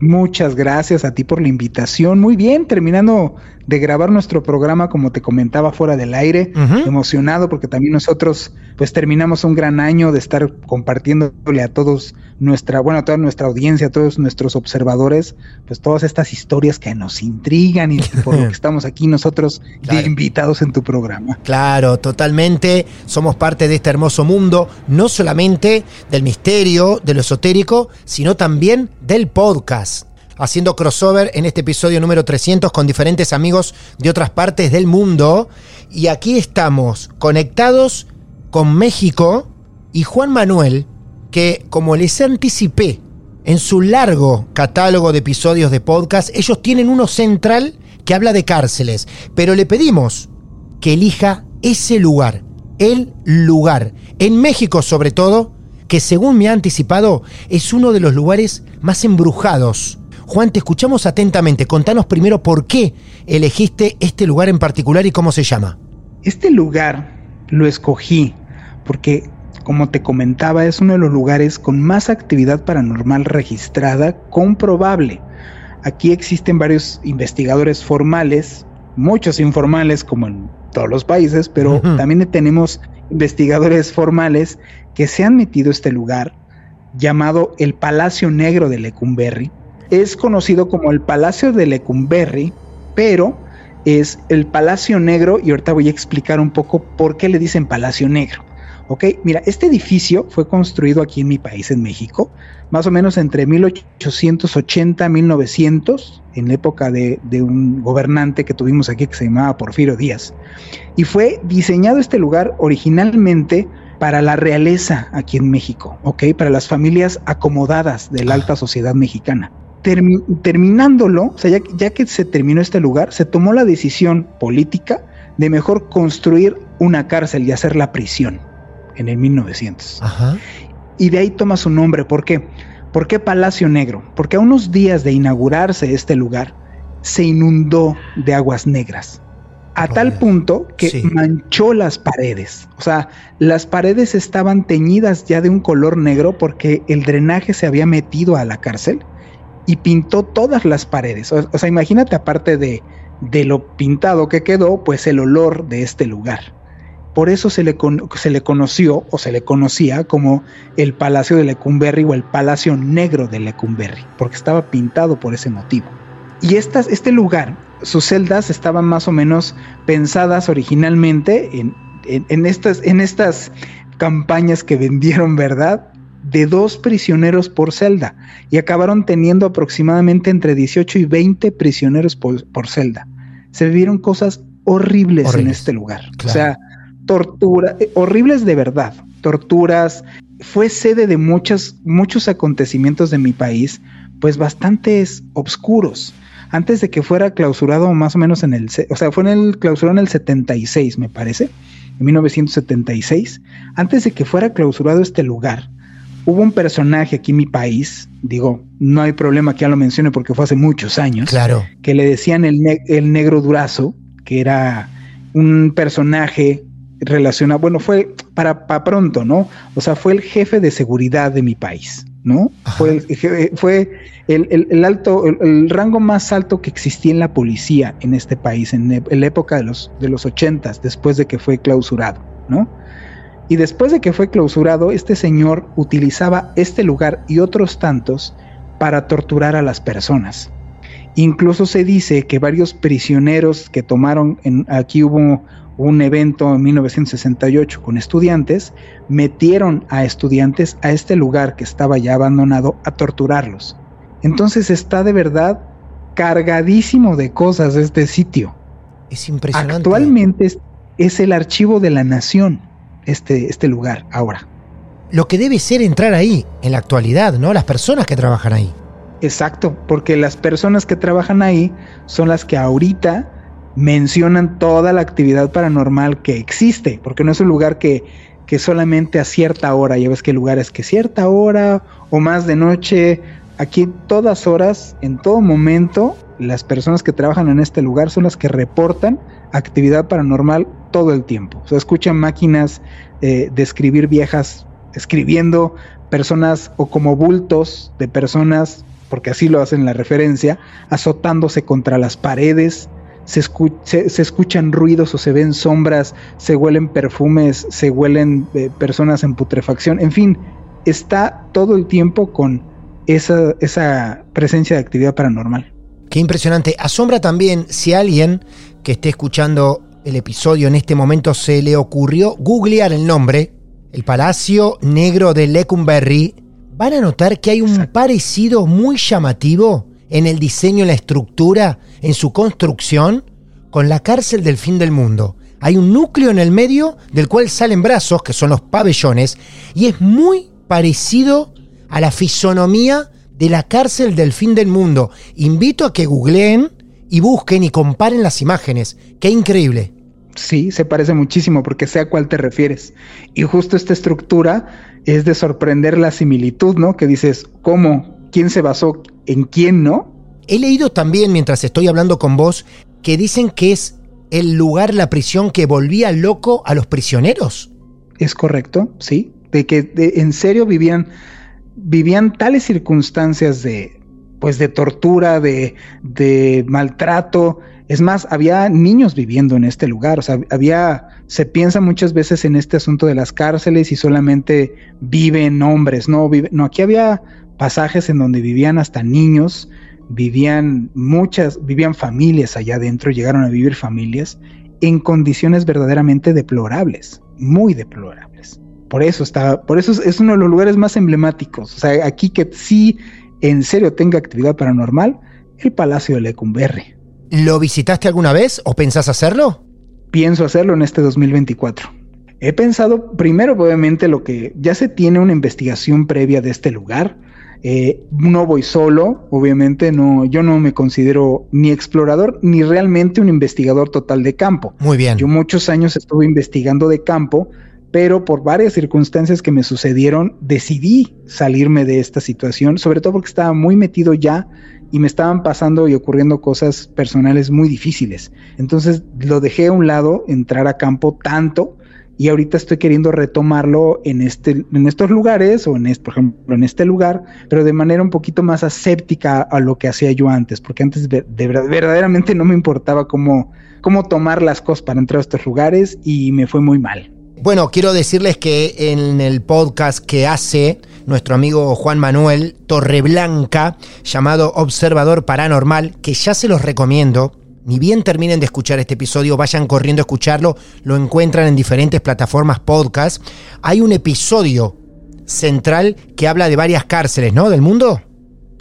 Muchas gracias a ti por la invitación. Muy bien, terminando de grabar nuestro programa, como te comentaba fuera del aire, emocionado porque también nosotros pues terminamos un gran año de estar compartiéndole a todos nuestra, bueno, a toda nuestra audiencia, a todos nuestros observadores, pues todas estas historias que nos intrigan y por lo que <laughs> estamos aquí nosotros invitados en tu programa. Claro, totalmente. Somos parte de este hermoso mundo, no solamente del misterio, de lo esotérico, sino también del podcast haciendo crossover en este episodio número 300 con diferentes amigos de otras partes del mundo. Y aquí estamos conectados con México y Juan Manuel, que como les anticipé en su largo catálogo de episodios de podcast, ellos tienen uno central que habla de cárceles, pero le pedimos que elija ese lugar, el lugar, en México sobre todo, que según me ha anticipado es uno de los lugares más embrujados. Juan, te escuchamos atentamente. Contanos primero por qué elegiste este lugar en particular y cómo se llama. Este lugar lo escogí porque como te comentaba, es uno de los lugares con más actividad paranormal registrada comprobable. Aquí existen varios investigadores formales, muchos informales como en todos los países, pero también tenemos investigadores formales que se han metido a este lugar llamado el Palacio Negro de Lecumberri. Es conocido como el Palacio de Lecumberri, pero es el Palacio Negro y ahorita voy a explicar un poco por qué le dicen Palacio Negro. Ok, mira, este edificio fue construido aquí en mi país, en México, más o menos entre 1880 y 1900, en época de, un gobernante que tuvimos aquí que se llamaba Porfirio Díaz. Y fue diseñado este lugar originalmente para la realeza aquí en México, ¿ok? Para las familias acomodadas de la alta sociedad mexicana. terminándolo, o sea, ya, ya que se terminó este lugar, se tomó la decisión política de mejor construir una cárcel y hacer la prisión en el 1900. Y de ahí toma su nombre. ¿Por qué? ¿Por qué Palacio Negro? Porque a unos días de inaugurarse este lugar, se inundó de aguas negras. A tal punto que manchó las paredes. O sea, las paredes estaban teñidas ya de un color negro porque el drenaje se había metido a la cárcel y pintó todas las paredes. O, sea, imagínate aparte de, de lo pintado que quedó, pues el olor de este lugar. Por eso se le, se le conoció o se le conocía como el Palacio de Lecumberri o el Palacio Negro de Lecumberri, porque estaba pintado por ese motivo. Y estas, este lugar, sus celdas estaban más o menos pensadas originalmente en, en, estas, en estas campañas que vendieron, ¿verdad? De dos prisioneros por celda y acabaron teniendo aproximadamente entre 18 y 20 prisioneros por, celda. Se vivieron cosas horribles, en este lugar. O sea, tortura, eh, horribles de verdad, torturas. Fue sede de muchos, muchos acontecimientos de mi país, pues bastantes obscuros. Antes de que fuera clausurado más o menos en el, o sea, fue en el clausurado en el 76, me parece, en 1976. Antes de que fuera clausurado este lugar, hubo un personaje aquí en mi país, digo, no hay problema que ya lo mencione porque fue hace muchos años, claro. que le decían el, el negro durazo, que era un personaje relacionado, bueno, fue para, para pronto, ¿no? O sea, fue el jefe de seguridad de mi país, ¿no? Fue, el, fue el, alto, el, rango más alto que existía en la policía en este país, en, la época de los, de los ochentas, después de que fue clausurado, ¿no? Y después de que fue clausurado, este señor utilizaba este lugar y otros tantos para torturar a las personas. Incluso se dice que varios prisioneros que tomaron, en, aquí hubo un evento en 1968 con estudiantes, metieron a estudiantes a este lugar que estaba ya abandonado a torturarlos. Entonces está de verdad cargadísimo de cosas este sitio. Es impresionante. Actualmente es, es el archivo de la nación, este, este lugar, ahora. Lo que debe ser entrar ahí, en la actualidad, ¿no? Las personas que trabajan ahí. Exacto, porque las personas que trabajan ahí son las que ahorita mencionan toda la actividad paranormal que existe, porque no es un lugar que, que solamente a cierta hora, ya ves que lugares que cierta hora o más de noche, aquí todas horas, en todo momento, las personas que trabajan en este lugar son las que reportan actividad paranormal todo el tiempo. O escuchan máquinas eh, de escribir viejas escribiendo personas o como bultos de personas, porque así lo hacen la referencia, azotándose contra las paredes, se, se, escuchan ruidos o se ven sombras, se huelen perfumes, se huelen eh, personas en putrefacción, en fin, está todo el tiempo con esa, esa presencia de actividad paranormal. Qué impresionante. Asombra también si alguien que esté escuchando el episodio en este momento se le ocurrió googlear el nombre, el Palacio Negro de Lecumberri, van a notar que hay un parecido muy llamativo en el diseño, en la estructura, en su construcción, con la cárcel del fin del mundo. Hay un núcleo en el medio del cual salen brazos, que son los pabellones, y es muy parecido a la fisonomía de la cárcel del fin del mundo. Invito a que googleen y busquen y comparen las imágenes. Qué increíble. Sí, se parece muchísimo porque sé a cuál te refieres. Y justo esta estructura es de sorprender la similitud, ¿no? Que dices, ¿cómo? ¿Quién se basó en quién, no? He leído también, mientras estoy hablando con vos, que dicen que es el lugar, la prisión que volvía loco a los prisioneros. Es correcto, sí. De que en serio vivían, vivían tales circunstancias de, pues de tortura, de, de maltrato. Es más, había niños viviendo en este lugar. O sea, había, se piensa muchas veces en este asunto de las cárceles y solamente viven hombres. No, vive, no, aquí había pasajes en donde vivían hasta niños vivían muchas, vivían familias allá adentro, llegaron a vivir familias en condiciones verdaderamente deplorables, muy deplorables. Por eso está, por eso es, uno de los lugares más emblemáticos. O sea, aquí que sí en serio tenga actividad paranormal, el Palacio de Lecumberri. ¿Lo visitaste alguna vez o pensás hacerlo? Pienso hacerlo en este 2024. He pensado primero, obviamente, lo que ya se tiene una investigación previa de este lugar eh, no voy solo, obviamente, no, yo no me considero ni explorador ni realmente un investigador total de campo. Muy bien. Yo muchos años estuve investigando de campo, pero por varias circunstancias que me sucedieron, decidí salirme de esta situación, sobre todo porque estaba muy metido ya y me estaban pasando y ocurriendo cosas personales muy difíciles. Entonces lo dejé a un lado, entrar a campo tanto y ahorita estoy queriendo retomarlo en, este, en estos lugares o en este, por ejemplo en este lugar, pero de manera un poquito más aséptica a lo que hacía yo antes, porque antes de, verdaderamente no me importaba cómo, cómo tomar las cosas para entrar a estos lugares y me fue muy mal. Bueno, quiero decirles que en el podcast que hace nuestro amigo Juan Manuel Torreblanca, llamado Observador Paranormal, que ya se los recomiendo, ni bien terminen de escuchar este episodio, vayan corriendo a escucharlo, lo encuentran en diferentes plataformas podcast. Hay un episodio central que habla de varias cárceles, ¿no? Del mundo.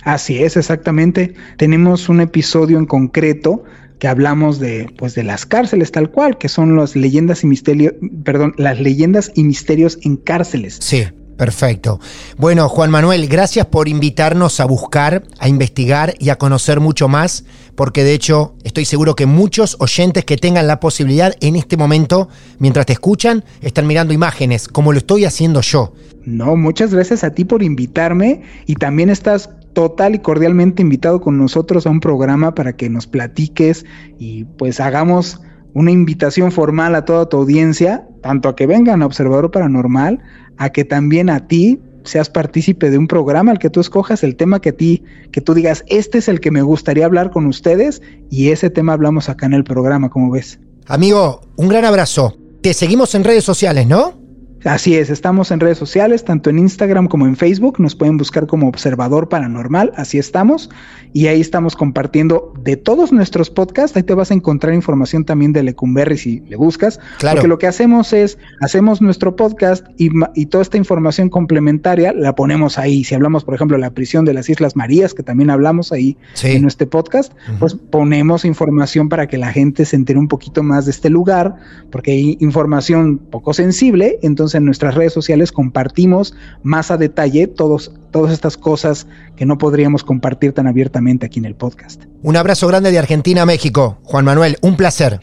Así es, exactamente. Tenemos un episodio en concreto que hablamos de, pues, de las cárceles tal cual, que son las leyendas y misterios, perdón, las leyendas y misterios en cárceles. Sí. Perfecto. Bueno, Juan Manuel, gracias por invitarnos a buscar, a investigar y a conocer mucho más, porque de hecho estoy seguro que muchos oyentes que tengan la posibilidad en este momento, mientras te escuchan, están mirando imágenes, como lo estoy haciendo yo. No, muchas gracias a ti por invitarme y también estás total y cordialmente invitado con nosotros a un programa para que nos platiques y pues hagamos una invitación formal a toda tu audiencia, tanto a que vengan a Observador Paranormal, a que también a ti seas partícipe de un programa al que tú escojas el tema que a ti, que tú digas, este es el que me gustaría hablar con ustedes y ese tema hablamos acá en el programa, como ves. Amigo, un gran abrazo. Te seguimos en redes sociales, ¿no? Así es, estamos en redes sociales, tanto en Instagram como en Facebook, nos pueden buscar como Observador Paranormal, así estamos, y ahí estamos compartiendo de todos nuestros podcasts, ahí te vas a encontrar información también de Lecumberri si le buscas, Claro. porque lo que hacemos es, hacemos nuestro podcast y, y toda esta información complementaria la ponemos ahí, si hablamos por ejemplo de la prisión de las Islas Marías, que también hablamos ahí Sí. en nuestro podcast, pues ponemos información para que la gente se entere un poquito más de este lugar, porque hay información poco sensible, entonces en nuestras redes sociales compartimos más a detalle todos, todas estas cosas que no podríamos compartir tan abiertamente aquí en el podcast. Un abrazo grande de Argentina a México. Juan Manuel, un placer.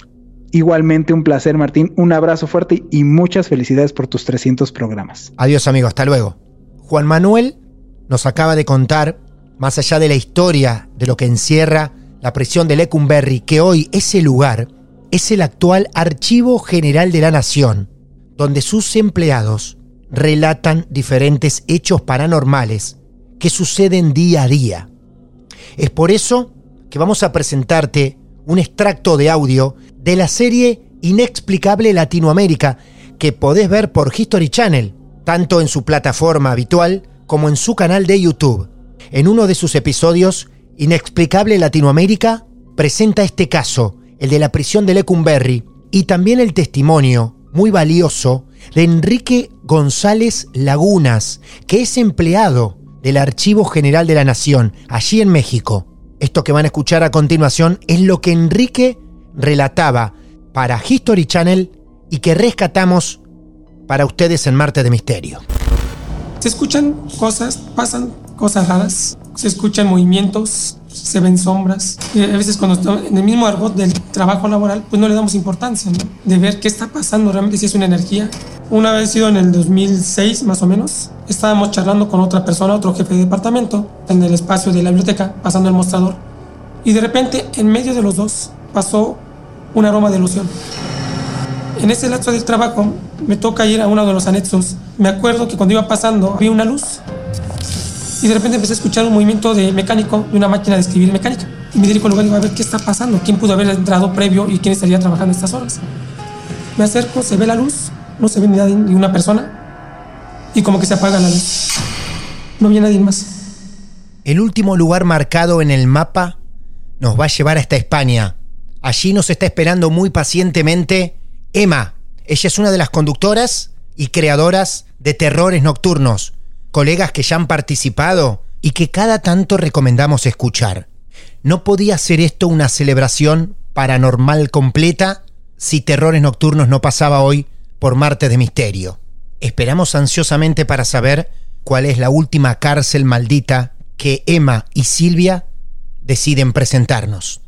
Igualmente un placer, Martín, un abrazo fuerte y muchas felicidades por tus 300 programas. Adiós, amigo. Hasta luego. Juan Manuel nos acaba de contar, más allá de la historia de lo que encierra la prisión de Lecumberri, que hoy ese lugar es el actual Archivo General de la Nación, donde sus empleados relatan diferentes hechos paranormales que suceden día a día. Es por eso que vamos a presentarte un extracto de audio de la serie Inexplicable Latinoamérica que podés ver por History Channel, tanto en su plataforma habitual como en su canal de YouTube. En uno de sus episodios, Inexplicable Latinoamérica presenta este caso, el de la prisión de Lecumberri, y también el testimonio, muy valioso, de Enrique González Lagunas, que es empleado del Archivo General de la Nación, allí en México. Esto que van a escuchar a continuación es lo que Enrique relataba para History Channel y que rescatamos para ustedes en Marte de Misterio. Se escuchan cosas, pasan cosas raras, se escuchan movimientos, se ven sombras. Y a veces cuando estamos en el mismo argot del trabajo laboral, pues no le damos importancia, ¿no? De ver qué está pasando realmente, si es una energía. Una vez sido en el 2006 más o menos, estábamos charlando con otra persona, otro jefe de departamento, en el espacio de la biblioteca, pasando el mostrador. Y de repente, en medio de los dos, pasó un aroma de ilusión. En ese lapso del trabajo me toca ir a uno de los anexos. Me acuerdo que cuando iba pasando vi una luz y de repente empecé a escuchar un movimiento de mecánico de una máquina de escribir mecánica. Y me dirijo al lugar y digo, a ver qué está pasando, quién pudo haber entrado previo y quién estaría trabajando estas horas. Me acerco, se ve la luz, no se ve ni, nadie, ni una persona y como que se apaga la luz. No había nadie más. El último lugar marcado en el mapa nos va a llevar hasta España. Allí nos está esperando muy pacientemente Emma. Ella es una de las conductoras y creadoras de Terrores Nocturnos, colegas que ya han participado y que cada tanto recomendamos escuchar. ¿No podía ser esto una celebración paranormal completa si Terrores Nocturnos no pasaba hoy por Marte de Misterio? Esperamos ansiosamente para saber cuál es la última cárcel maldita que Emma y Silvia deciden presentarnos.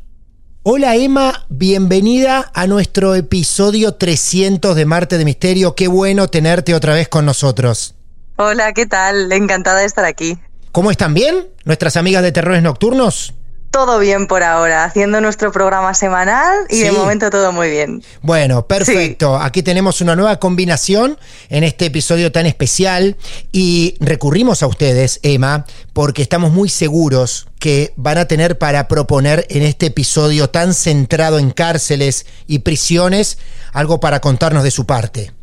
Hola Emma, bienvenida a nuestro episodio 300 de Marte de Misterio. Qué bueno tenerte otra vez con nosotros. Hola, ¿qué tal? Encantada de estar aquí. ¿Cómo están bien? ¿Nuestras amigas de Terrores Nocturnos? Todo bien por ahora, haciendo nuestro programa semanal y de momento todo muy bien. Bueno, perfecto. Aquí tenemos una nueva combinación en este episodio tan especial y recurrimos a ustedes, Emma, porque estamos muy seguros que van a tener para proponer en este episodio tan centrado en cárceles y prisiones algo para contarnos de su parte.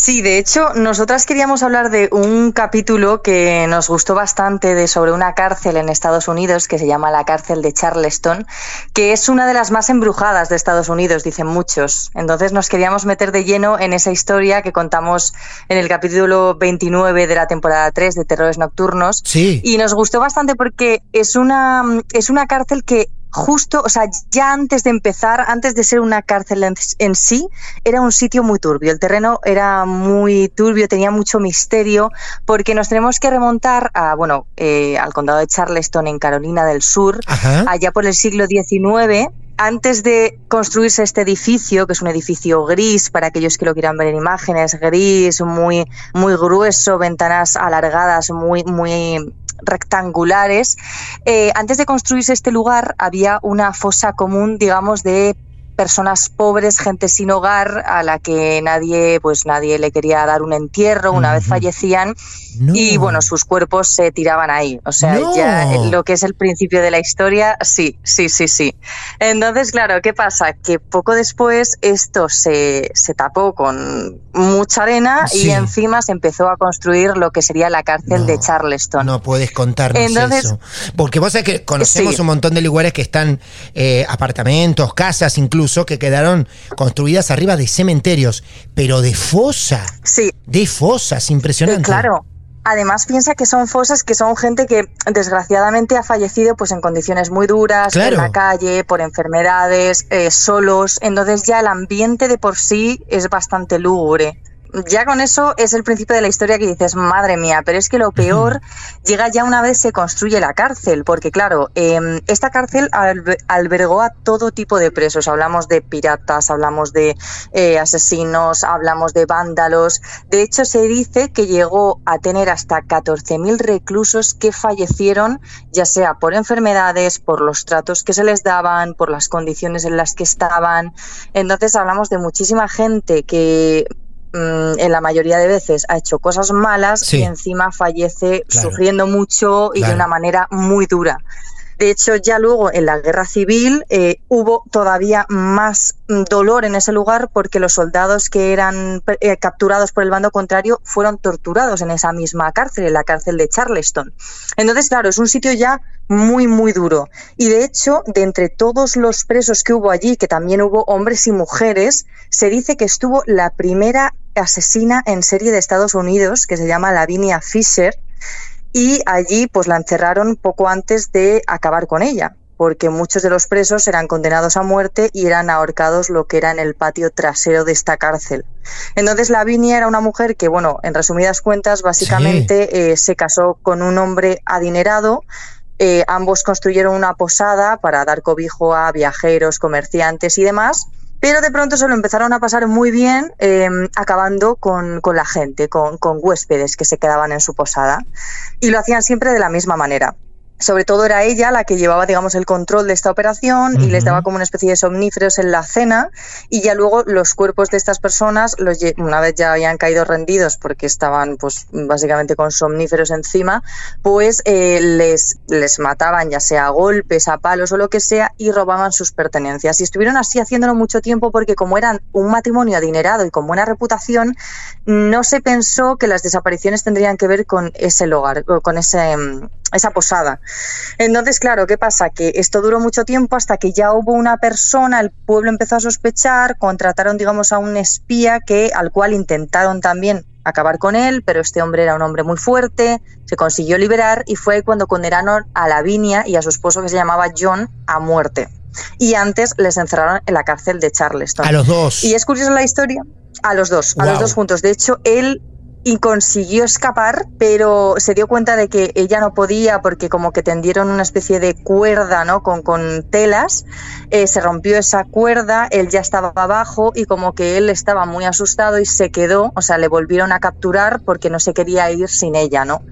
Sí, de hecho, nosotras queríamos hablar de un capítulo que nos gustó bastante de sobre una cárcel en Estados Unidos que se llama la cárcel de Charleston, que es una de las más embrujadas de Estados Unidos, dicen muchos. Entonces nos queríamos meter de lleno en esa historia que contamos en el capítulo 29 de la temporada 3 de Terrores Nocturnos. Sí. Y nos gustó bastante porque es una, es una cárcel que justo, o sea, ya antes de empezar, antes de ser una cárcel en, en, sí, era un sitio muy turbio. El terreno era muy turbio, tenía mucho misterio, porque nos tenemos que remontar a, bueno, eh, al condado de Charleston en Carolina del Sur, Ajá. allá por el siglo XIX. Antes de construirse este edificio, que es un edificio gris, para aquellos que lo quieran ver en imágenes, gris, muy, muy grueso, ventanas alargadas, muy, muy rectangulares. Eh, antes de construirse este lugar había una fosa común, digamos, de personas pobres, gente sin hogar, a la que nadie, pues nadie le quería dar un entierro, una uh -huh. vez fallecían, no. y bueno, sus cuerpos se tiraban ahí. O sea, no. ya lo que es el principio de la historia, sí, sí, sí, sí. Entonces, claro, ¿qué pasa? Que poco después esto se, se tapó con mucha arena Sí. y encima se empezó a construir lo que sería la cárcel de Charleston. No puedes contarnos Entonces- eso. Porque vos sabés que conocemos Sí. un montón de lugares que están eh, apartamentos, casas incluso, que quedaron construidas arriba de cementerios, pero de fosa. Sí. De fosas, impresionante. Eh, claro. Además piensa que son fosas que son gente que desgraciadamente ha fallecido pues en condiciones muy duras, Claro. en la calle, por enfermedades, eh, solos. Entonces ya el ambiente de por sí es bastante lúgubre. Ya con eso es el principio de la historia que dices, madre mía, pero es que lo peor llega ya una vez se construye la cárcel, porque claro, eh, esta cárcel albe- albergó a todo tipo de presos. Hablamos de piratas, hablamos de eh, asesinos, hablamos de vándalos. De hecho, se dice que llegó a tener hasta 14.000 reclusos que fallecieron, ya sea por enfermedades, por los tratos que se les daban, por las condiciones en las que estaban. Entonces, hablamos de muchísima gente que en la mayoría de veces ha hecho cosas malas Sí. y encima fallece Claro. sufriendo mucho y Claro. de una manera muy dura. De hecho, ya luego en la guerra civil eh, hubo todavía más dolor en ese lugar porque los soldados que eran eh, capturados por el bando contrario fueron torturados en esa misma cárcel, en la cárcel de Charleston. Entonces, claro, es un sitio ya muy, muy duro. Y de hecho, de entre todos los presos que hubo allí, que también hubo hombres y mujeres, se dice que estuvo la primera asesina en serie de Estados Unidos, que se llama Lavinia Fisher, y allí pues la encerraron poco antes de acabar con ella, porque muchos de los presos eran condenados a muerte y eran ahorcados lo que era en el patio trasero de esta cárcel. Entonces Lavinia era una mujer que, bueno, en resumidas cuentas, básicamente eh, se casó con un hombre adinerado. eh, ambos construyeron una posada para dar cobijo a viajeros, comerciantes y demás. Pero de pronto se lo empezaron a pasar muy bien, eh, acabando con, con la gente, con, con huéspedes que se quedaban en su posada. Y lo hacían siempre de la misma manera. Sobre todo era ella la que llevaba, digamos, el control de esta operación y les daba como una especie de somníferos en la cena y ya luego los cuerpos de estas personas, los, una vez ya habían caído rendidos porque estaban, pues, básicamente con somníferos encima, pues eh, les, les mataban ya sea a golpes, a palos o lo que sea y robaban sus pertenencias. Y estuvieron así haciéndolo mucho tiempo porque como eran un matrimonio adinerado y con buena reputación, no se pensó que las desapariciones tendrían que ver con ese lugar, o con ese, mm, esa posada. Entonces, claro, ¿qué pasa? Que esto duró mucho tiempo hasta que ya hubo una persona, el pueblo empezó a sospechar, contrataron, digamos, a un espía que, al cual intentaron también acabar con él, pero este hombre era un hombre muy fuerte, se consiguió liberar y fue cuando condenaron a Lavinia y a su esposo que se llamaba John a muerte. Y antes les encerraron en la cárcel de Charleston. A los dos. Y es curiosa la historia. A los dos, a los dos juntos. De hecho, él y consiguió escapar, pero se dio cuenta de que ella no podía porque como que tendieron una especie de cuerda, ¿no? Con, con telas, eh, se rompió esa cuerda, él ya estaba abajo y como que él estaba muy asustado y se quedó, o sea, le volvieron a capturar porque no se quería ir sin ella, ¿no?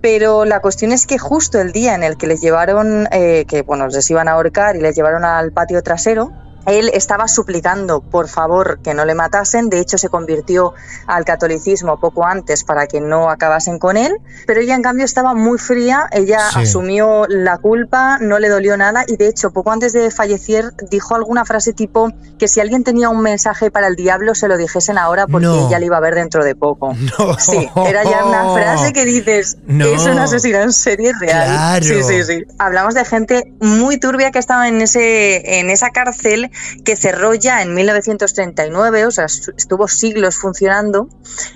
Pero la cuestión es que justo el día en el que les llevaron, eh, que bueno, les iban a ahorcar y les llevaron al patio trasero, él estaba suplicando, por favor, que no le matasen. De hecho, se convirtió al catolicismo poco antes para que no acabasen con él. Pero ella, en cambio, estaba muy fría. Ella Sí. asumió la culpa, no le dolió nada. Y de hecho, poco antes de fallecer, dijo alguna frase tipo que si alguien tenía un mensaje para el diablo, se lo dijesen ahora porque No. ella le iba a ver dentro de poco. No. Sí, era ya una frase que dices, No. es una asesina en serie real. Claro. Sí, sí, sí. Hablamos de gente muy turbia que estaba en, ese, en esa cárcel que cerró ya en 1939, o sea, estu- estuvo siglos funcionando.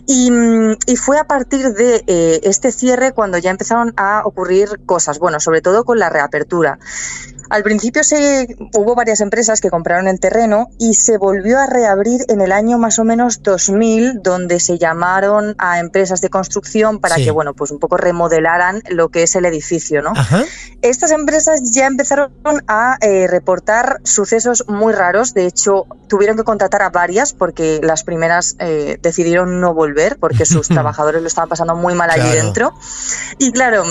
Y, mm, y fue a partir de eh, este cierre cuando ya empezaron a ocurrir cosas, bueno, sobre todo con la reapertura. Al principio se, hubo varias empresas que compraron el terreno y se volvió a reabrir en el año más o menos 2000, donde se llamaron a empresas de construcción para Sí. que, bueno, pues un poco remodelaran lo que es el edificio, ¿no? Ajá. Estas empresas ya empezaron a eh, reportar sucesos muy raros. De hecho, tuvieron que contratar a varias porque las primeras eh, decidieron no volver porque sus <laughs> trabajadores lo estaban pasando muy mal allí Claro. dentro. Y claro,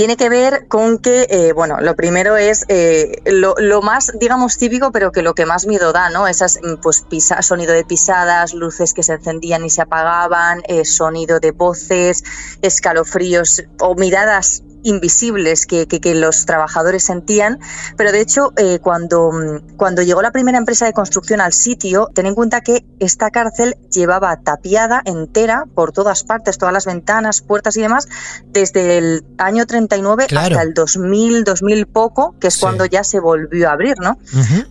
tiene que ver con que, eh, bueno, lo primero es eh, lo, lo más, digamos, típico, pero que lo que más miedo da, ¿no? Esas, mm, pues, sonido de pisadas, luces que se encendían y se apagaban, eh, sonido de voces, escalofríos o miradas invisibles que, que, que los trabajadores sentían, pero de hecho eh, cuando, cuando llegó la primera empresa de construcción al sitio, ten en cuenta que esta cárcel llevaba tapiada entera por todas partes, todas las ventanas, puertas y demás, desde el año 39 Claro. hasta el 2000, 2000 poco, que es Sí. cuando ya se volvió a abrir, ¿no?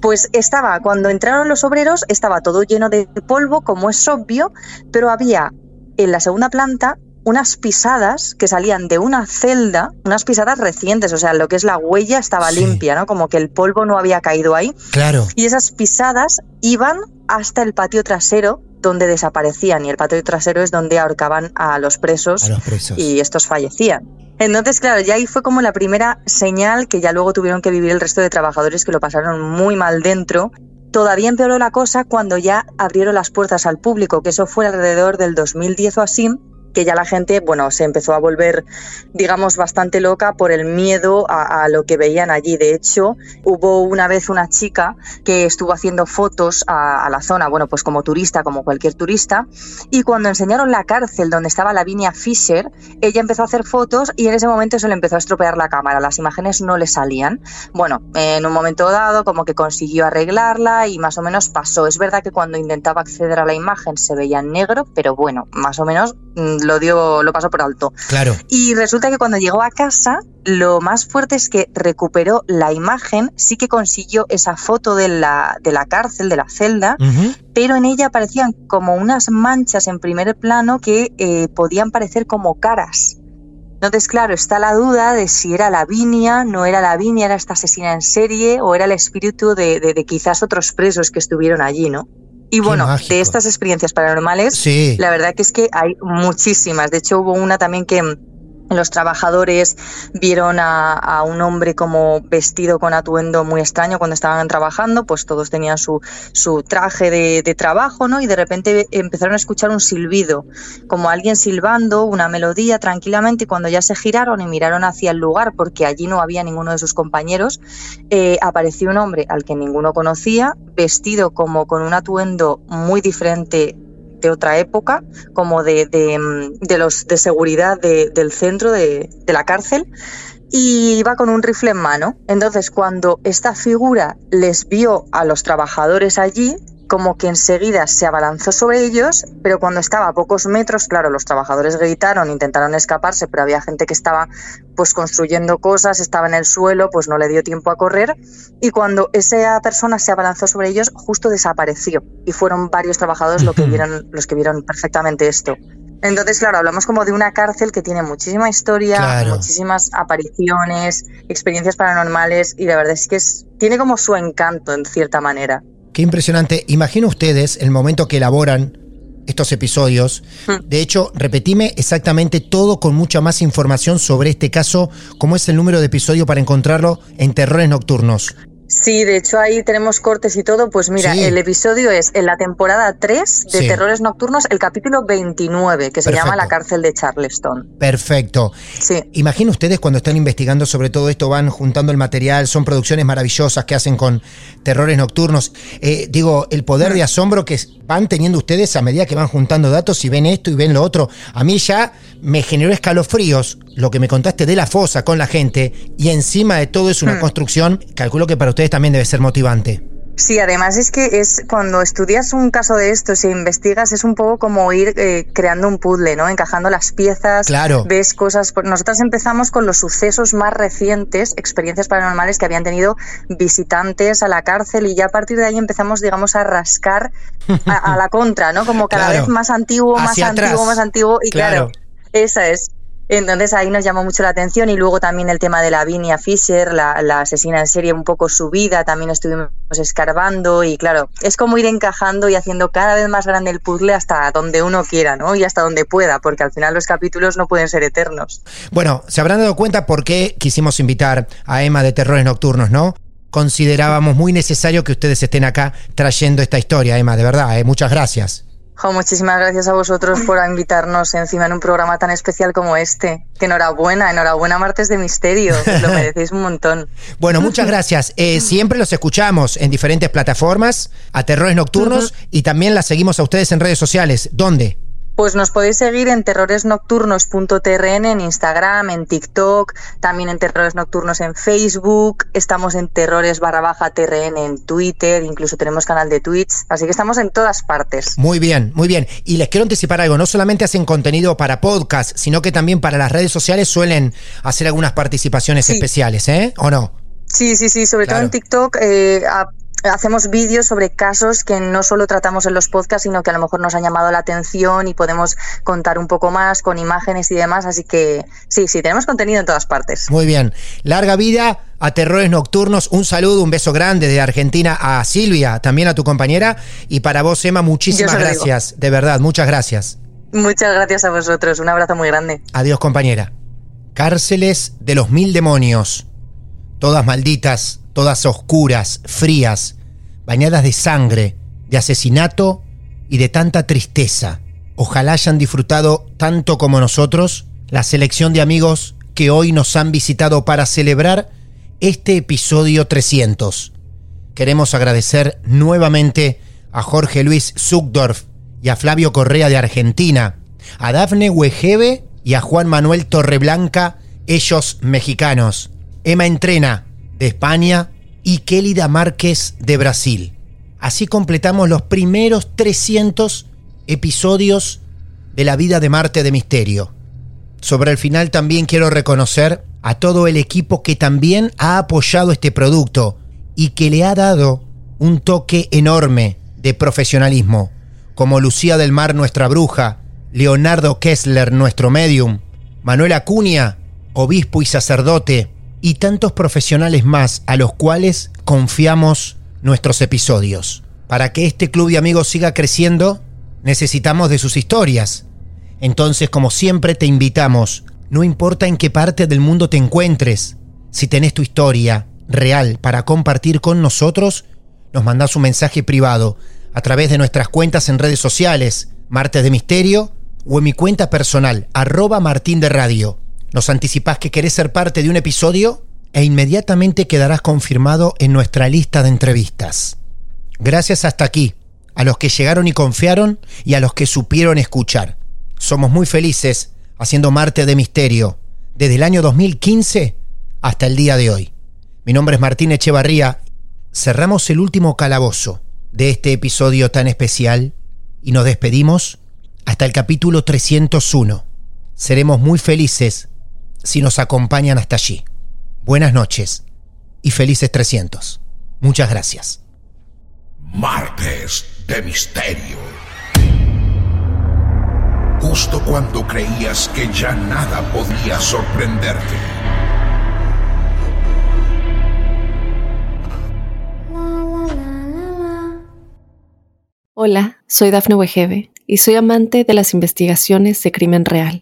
Pues estaba, cuando entraron los obreros, estaba todo lleno de polvo, como es obvio, pero había en la segunda planta unas pisadas que salían de una celda, unas pisadas recientes, o sea, lo que es la huella estaba limpia, ¿no? Como que el polvo no había caído ahí. Claro. Y esas pisadas iban hasta el patio trasero donde desaparecían y el patio trasero es donde ahorcaban a los presos, A los presos. y estos fallecían. Entonces, claro, ya ahí fue como la primera señal que ya luego tuvieron que vivir el resto de trabajadores que lo pasaron muy mal dentro. Todavía empeoró la cosa cuando ya abrieron las puertas al público, que eso fue alrededor del 2010 o así, que ya la gente, bueno, se empezó a volver, digamos, bastante loca por el miedo a, lo que veían allí. De hecho, hubo una vez una chica que estuvo haciendo fotos a, a la zona, bueno, pues como turista, como cualquier turista, y cuando enseñaron la cárcel donde estaba Lavinia Fisher, ella empezó a hacer fotos y en ese momento se le empezó a estropear la cámara, las imágenes no le salían. Bueno, en un momento dado como que consiguió arreglarla y más o menos pasó. Es verdad que cuando intentaba acceder a la imagen se veía en negro, pero bueno, más o menos mm, lo dio, lo pasó por alto. Claro. Y resulta que cuando llegó a casa, lo más fuerte es que recuperó la imagen, sí que consiguió esa foto de la, de la cárcel, de la celda, pero en ella aparecían como unas manchas en primer plano que eh, podían parecer como caras. Entonces, claro, está la duda de si era Lavinia, no era Lavinia, era esta asesina en serie o era el espíritu de, de- de quizás otros presos que estuvieron allí, ¿no? Y bueno, de estas experiencias paranormales, Sí. la verdad que es que hay muchísimas. De hecho, hubo una también que los trabajadores vieron a, un hombre como vestido con atuendo muy extraño cuando estaban trabajando, pues todos tenían su, su traje de, de trabajo, ¿no? Y de repente empezaron a escuchar un silbido, como alguien silbando una melodía tranquilamente y cuando ya se giraron y miraron hacia el lugar, porque allí no había ninguno de sus compañeros, eh, apareció un hombre al que ninguno conocía, vestido como con un atuendo muy diferente de otra época, como de, de, mm, los de seguridad de- del centro de, de la cárcel, y iba con un rifle en mano. Entonces, cuando esta figura les vio a los trabajadores allí, como que enseguida se abalanzó sobre ellos, pero cuando estaba a pocos metros, claro, los trabajadores gritaron, intentaron escaparse, pero había gente que estaba pues construyendo cosas, estaba en el suelo, pues no le dio tiempo a correr, y cuando esa persona se abalanzó sobre ellos, justo desapareció, y fueron varios trabajadores lo que <laughs> vieron, los que vieron perfectamente esto. Entonces, claro, hablamos como de una cárcel que tiene muchísima historia, Claro. muchísimas apariciones, experiencias paranormales, y la verdad es que es, tiene como su encanto en cierta manera. Qué impresionante. Imagino ustedes el momento que elaboran estos episodios. De hecho, repetime exactamente todo con mucha más información sobre este caso, cómo es el número de episodio para encontrarlo en Terrores Nocturnos. Sí, de hecho ahí tenemos cortes y todo. Pues mira, Sí. el episodio es en la temporada 3 de Sí. Terrores Nocturnos, el capítulo 29, que se Perfecto. llama La cárcel de Charleston. Perfecto. Sí. Imagino ustedes cuando están investigando sobre todo esto, van juntando el material, son producciones maravillosas que hacen con terrores nocturnos. Eh, digo, el poder de asombro que van teniendo ustedes a medida que van juntando datos y ven esto y ven lo otro. A mí ya me generó escalofríos lo que me contaste de la fosa con la gente y encima de todo es una Hmm. construcción, calculo que para ustedes también debe ser motivante. Sí, además es que es cuando estudias un caso de estos e investigas es un poco como ir eh, creando un puzzle, ¿no? Encajando las piezas, Claro. ves cosas. Nosotras empezamos con los sucesos más recientes, experiencias paranormales que habían tenido visitantes a la cárcel y ya a partir de ahí empezamos, digamos, a rascar a, a la contra, ¿no? Como cada <laughs> Claro. vez más antiguo, más Hacia antiguo, atrás. más antiguo y Claro. claro, esa es. Entonces ahí nos llamó mucho la atención y luego también el tema de Lavinia Fisher, la, la asesina en serie, un poco su vida, también estuvimos escarbando y claro, es como ir encajando y haciendo cada vez más grande el puzzle hasta donde uno quiera, ¿no? Y hasta donde pueda, porque al final los capítulos no pueden ser eternos. Bueno, se habrán dado cuenta por qué quisimos invitar a Emma de Terrores Nocturnos, ¿no? Considerábamos muy necesario que ustedes estén acá trayendo esta historia, Emma, de verdad, ¿eh? muchas gracias. Jo, muchísimas gracias a vosotros por invitarnos encima en un programa tan especial como este. Que enhorabuena, enhorabuena Martes de Misterio, lo merecéis un montón. <laughs> Bueno, muchas gracias. Eh, siempre los escuchamos en diferentes plataformas, a Terrores Nocturnos, y también las seguimos a ustedes en redes sociales. ¿Dónde? Pues nos podéis seguir en terroresnocturnos.trn en Instagram, en TikTok, también en Terrores Nocturnos en Facebook, estamos en terrores barra baja TRN en Twitter, incluso tenemos canal de Twitch, así que estamos en todas partes. Muy bien, muy bien. Y les quiero anticipar algo, no solamente hacen contenido para podcast, sino que también para las redes sociales suelen hacer algunas participaciones especiales, ¿eh? ¿O no? Sí, sí, sí, sobre todo en TikTok eh, hacemos vídeos sobre casos que no solo tratamos en los podcasts, sino que a lo mejor nos han llamado la atención y podemos contar un poco más con imágenes y demás. Así que sí, sí, tenemos contenido en todas partes. Muy bien. Larga vida a Terrores Nocturnos. Un saludo, un beso grande de Argentina a Silvia, también a tu compañera. Y para vos, Emma, muchísimas gracias. De verdad, muchas gracias. Muchas gracias a vosotros. Un abrazo muy grande. Adiós, compañera. Cárceles de los mil demonios. Todas malditas todas oscuras, frías, bañadas de sangre, de asesinato y de tanta tristeza. Ojalá hayan disfrutado tanto como nosotros la selección de amigos que hoy nos han visitado para celebrar este episodio 300. Queremos agradecer nuevamente a Jorge Luis Zuckdorf y a Flavio Correa de Argentina, a Dafne Wegebe y a Juan Manuel Torreblanca, ellos mexicanos, Emma Entrena, de España y Kelida Márquez de Brasil. Así completamos los primeros 300 episodios de la vida de Marte de Misterio. Sobre el final también quiero reconocer a todo el equipo que también ha apoyado este producto y que le ha dado un toque enorme de profesionalismo, como Lucía del Mar, nuestra bruja, Leonardo Kessler, nuestro medium, Manuel Acuña, obispo y sacerdote, y tantos profesionales más a los cuales confiamos nuestros episodios. Para que este club de amigos siga creciendo, necesitamos de sus historias. Entonces, como siempre, te invitamos, no importa en qué parte del mundo te encuentres, si tenés tu historia real para compartir con nosotros, nos mandás un mensaje privado a través de nuestras cuentas en redes sociales, Martes de Misterio, o en mi cuenta personal, arroba Martín de Radio. Nos anticipás que querés ser parte de un episodio e inmediatamente quedarás confirmado en nuestra lista de entrevistas. Gracias hasta aquí, a los que llegaron y confiaron y a los que supieron escuchar. Somos muy felices haciendo Marte de Misterio desde el año 2015 hasta el día de hoy. Mi nombre es Martín Echevarría. Cerramos el último calabozo de este episodio tan especial y nos despedimos hasta el capítulo 301. Seremos muy felices si nos acompañan hasta allí. Buenas noches y felices 300. Muchas gracias. Martes de Misterio. Justo cuando creías que ya nada podía sorprenderte. Hola, soy Dafne Wegebe y soy amante de las investigaciones de crimen real.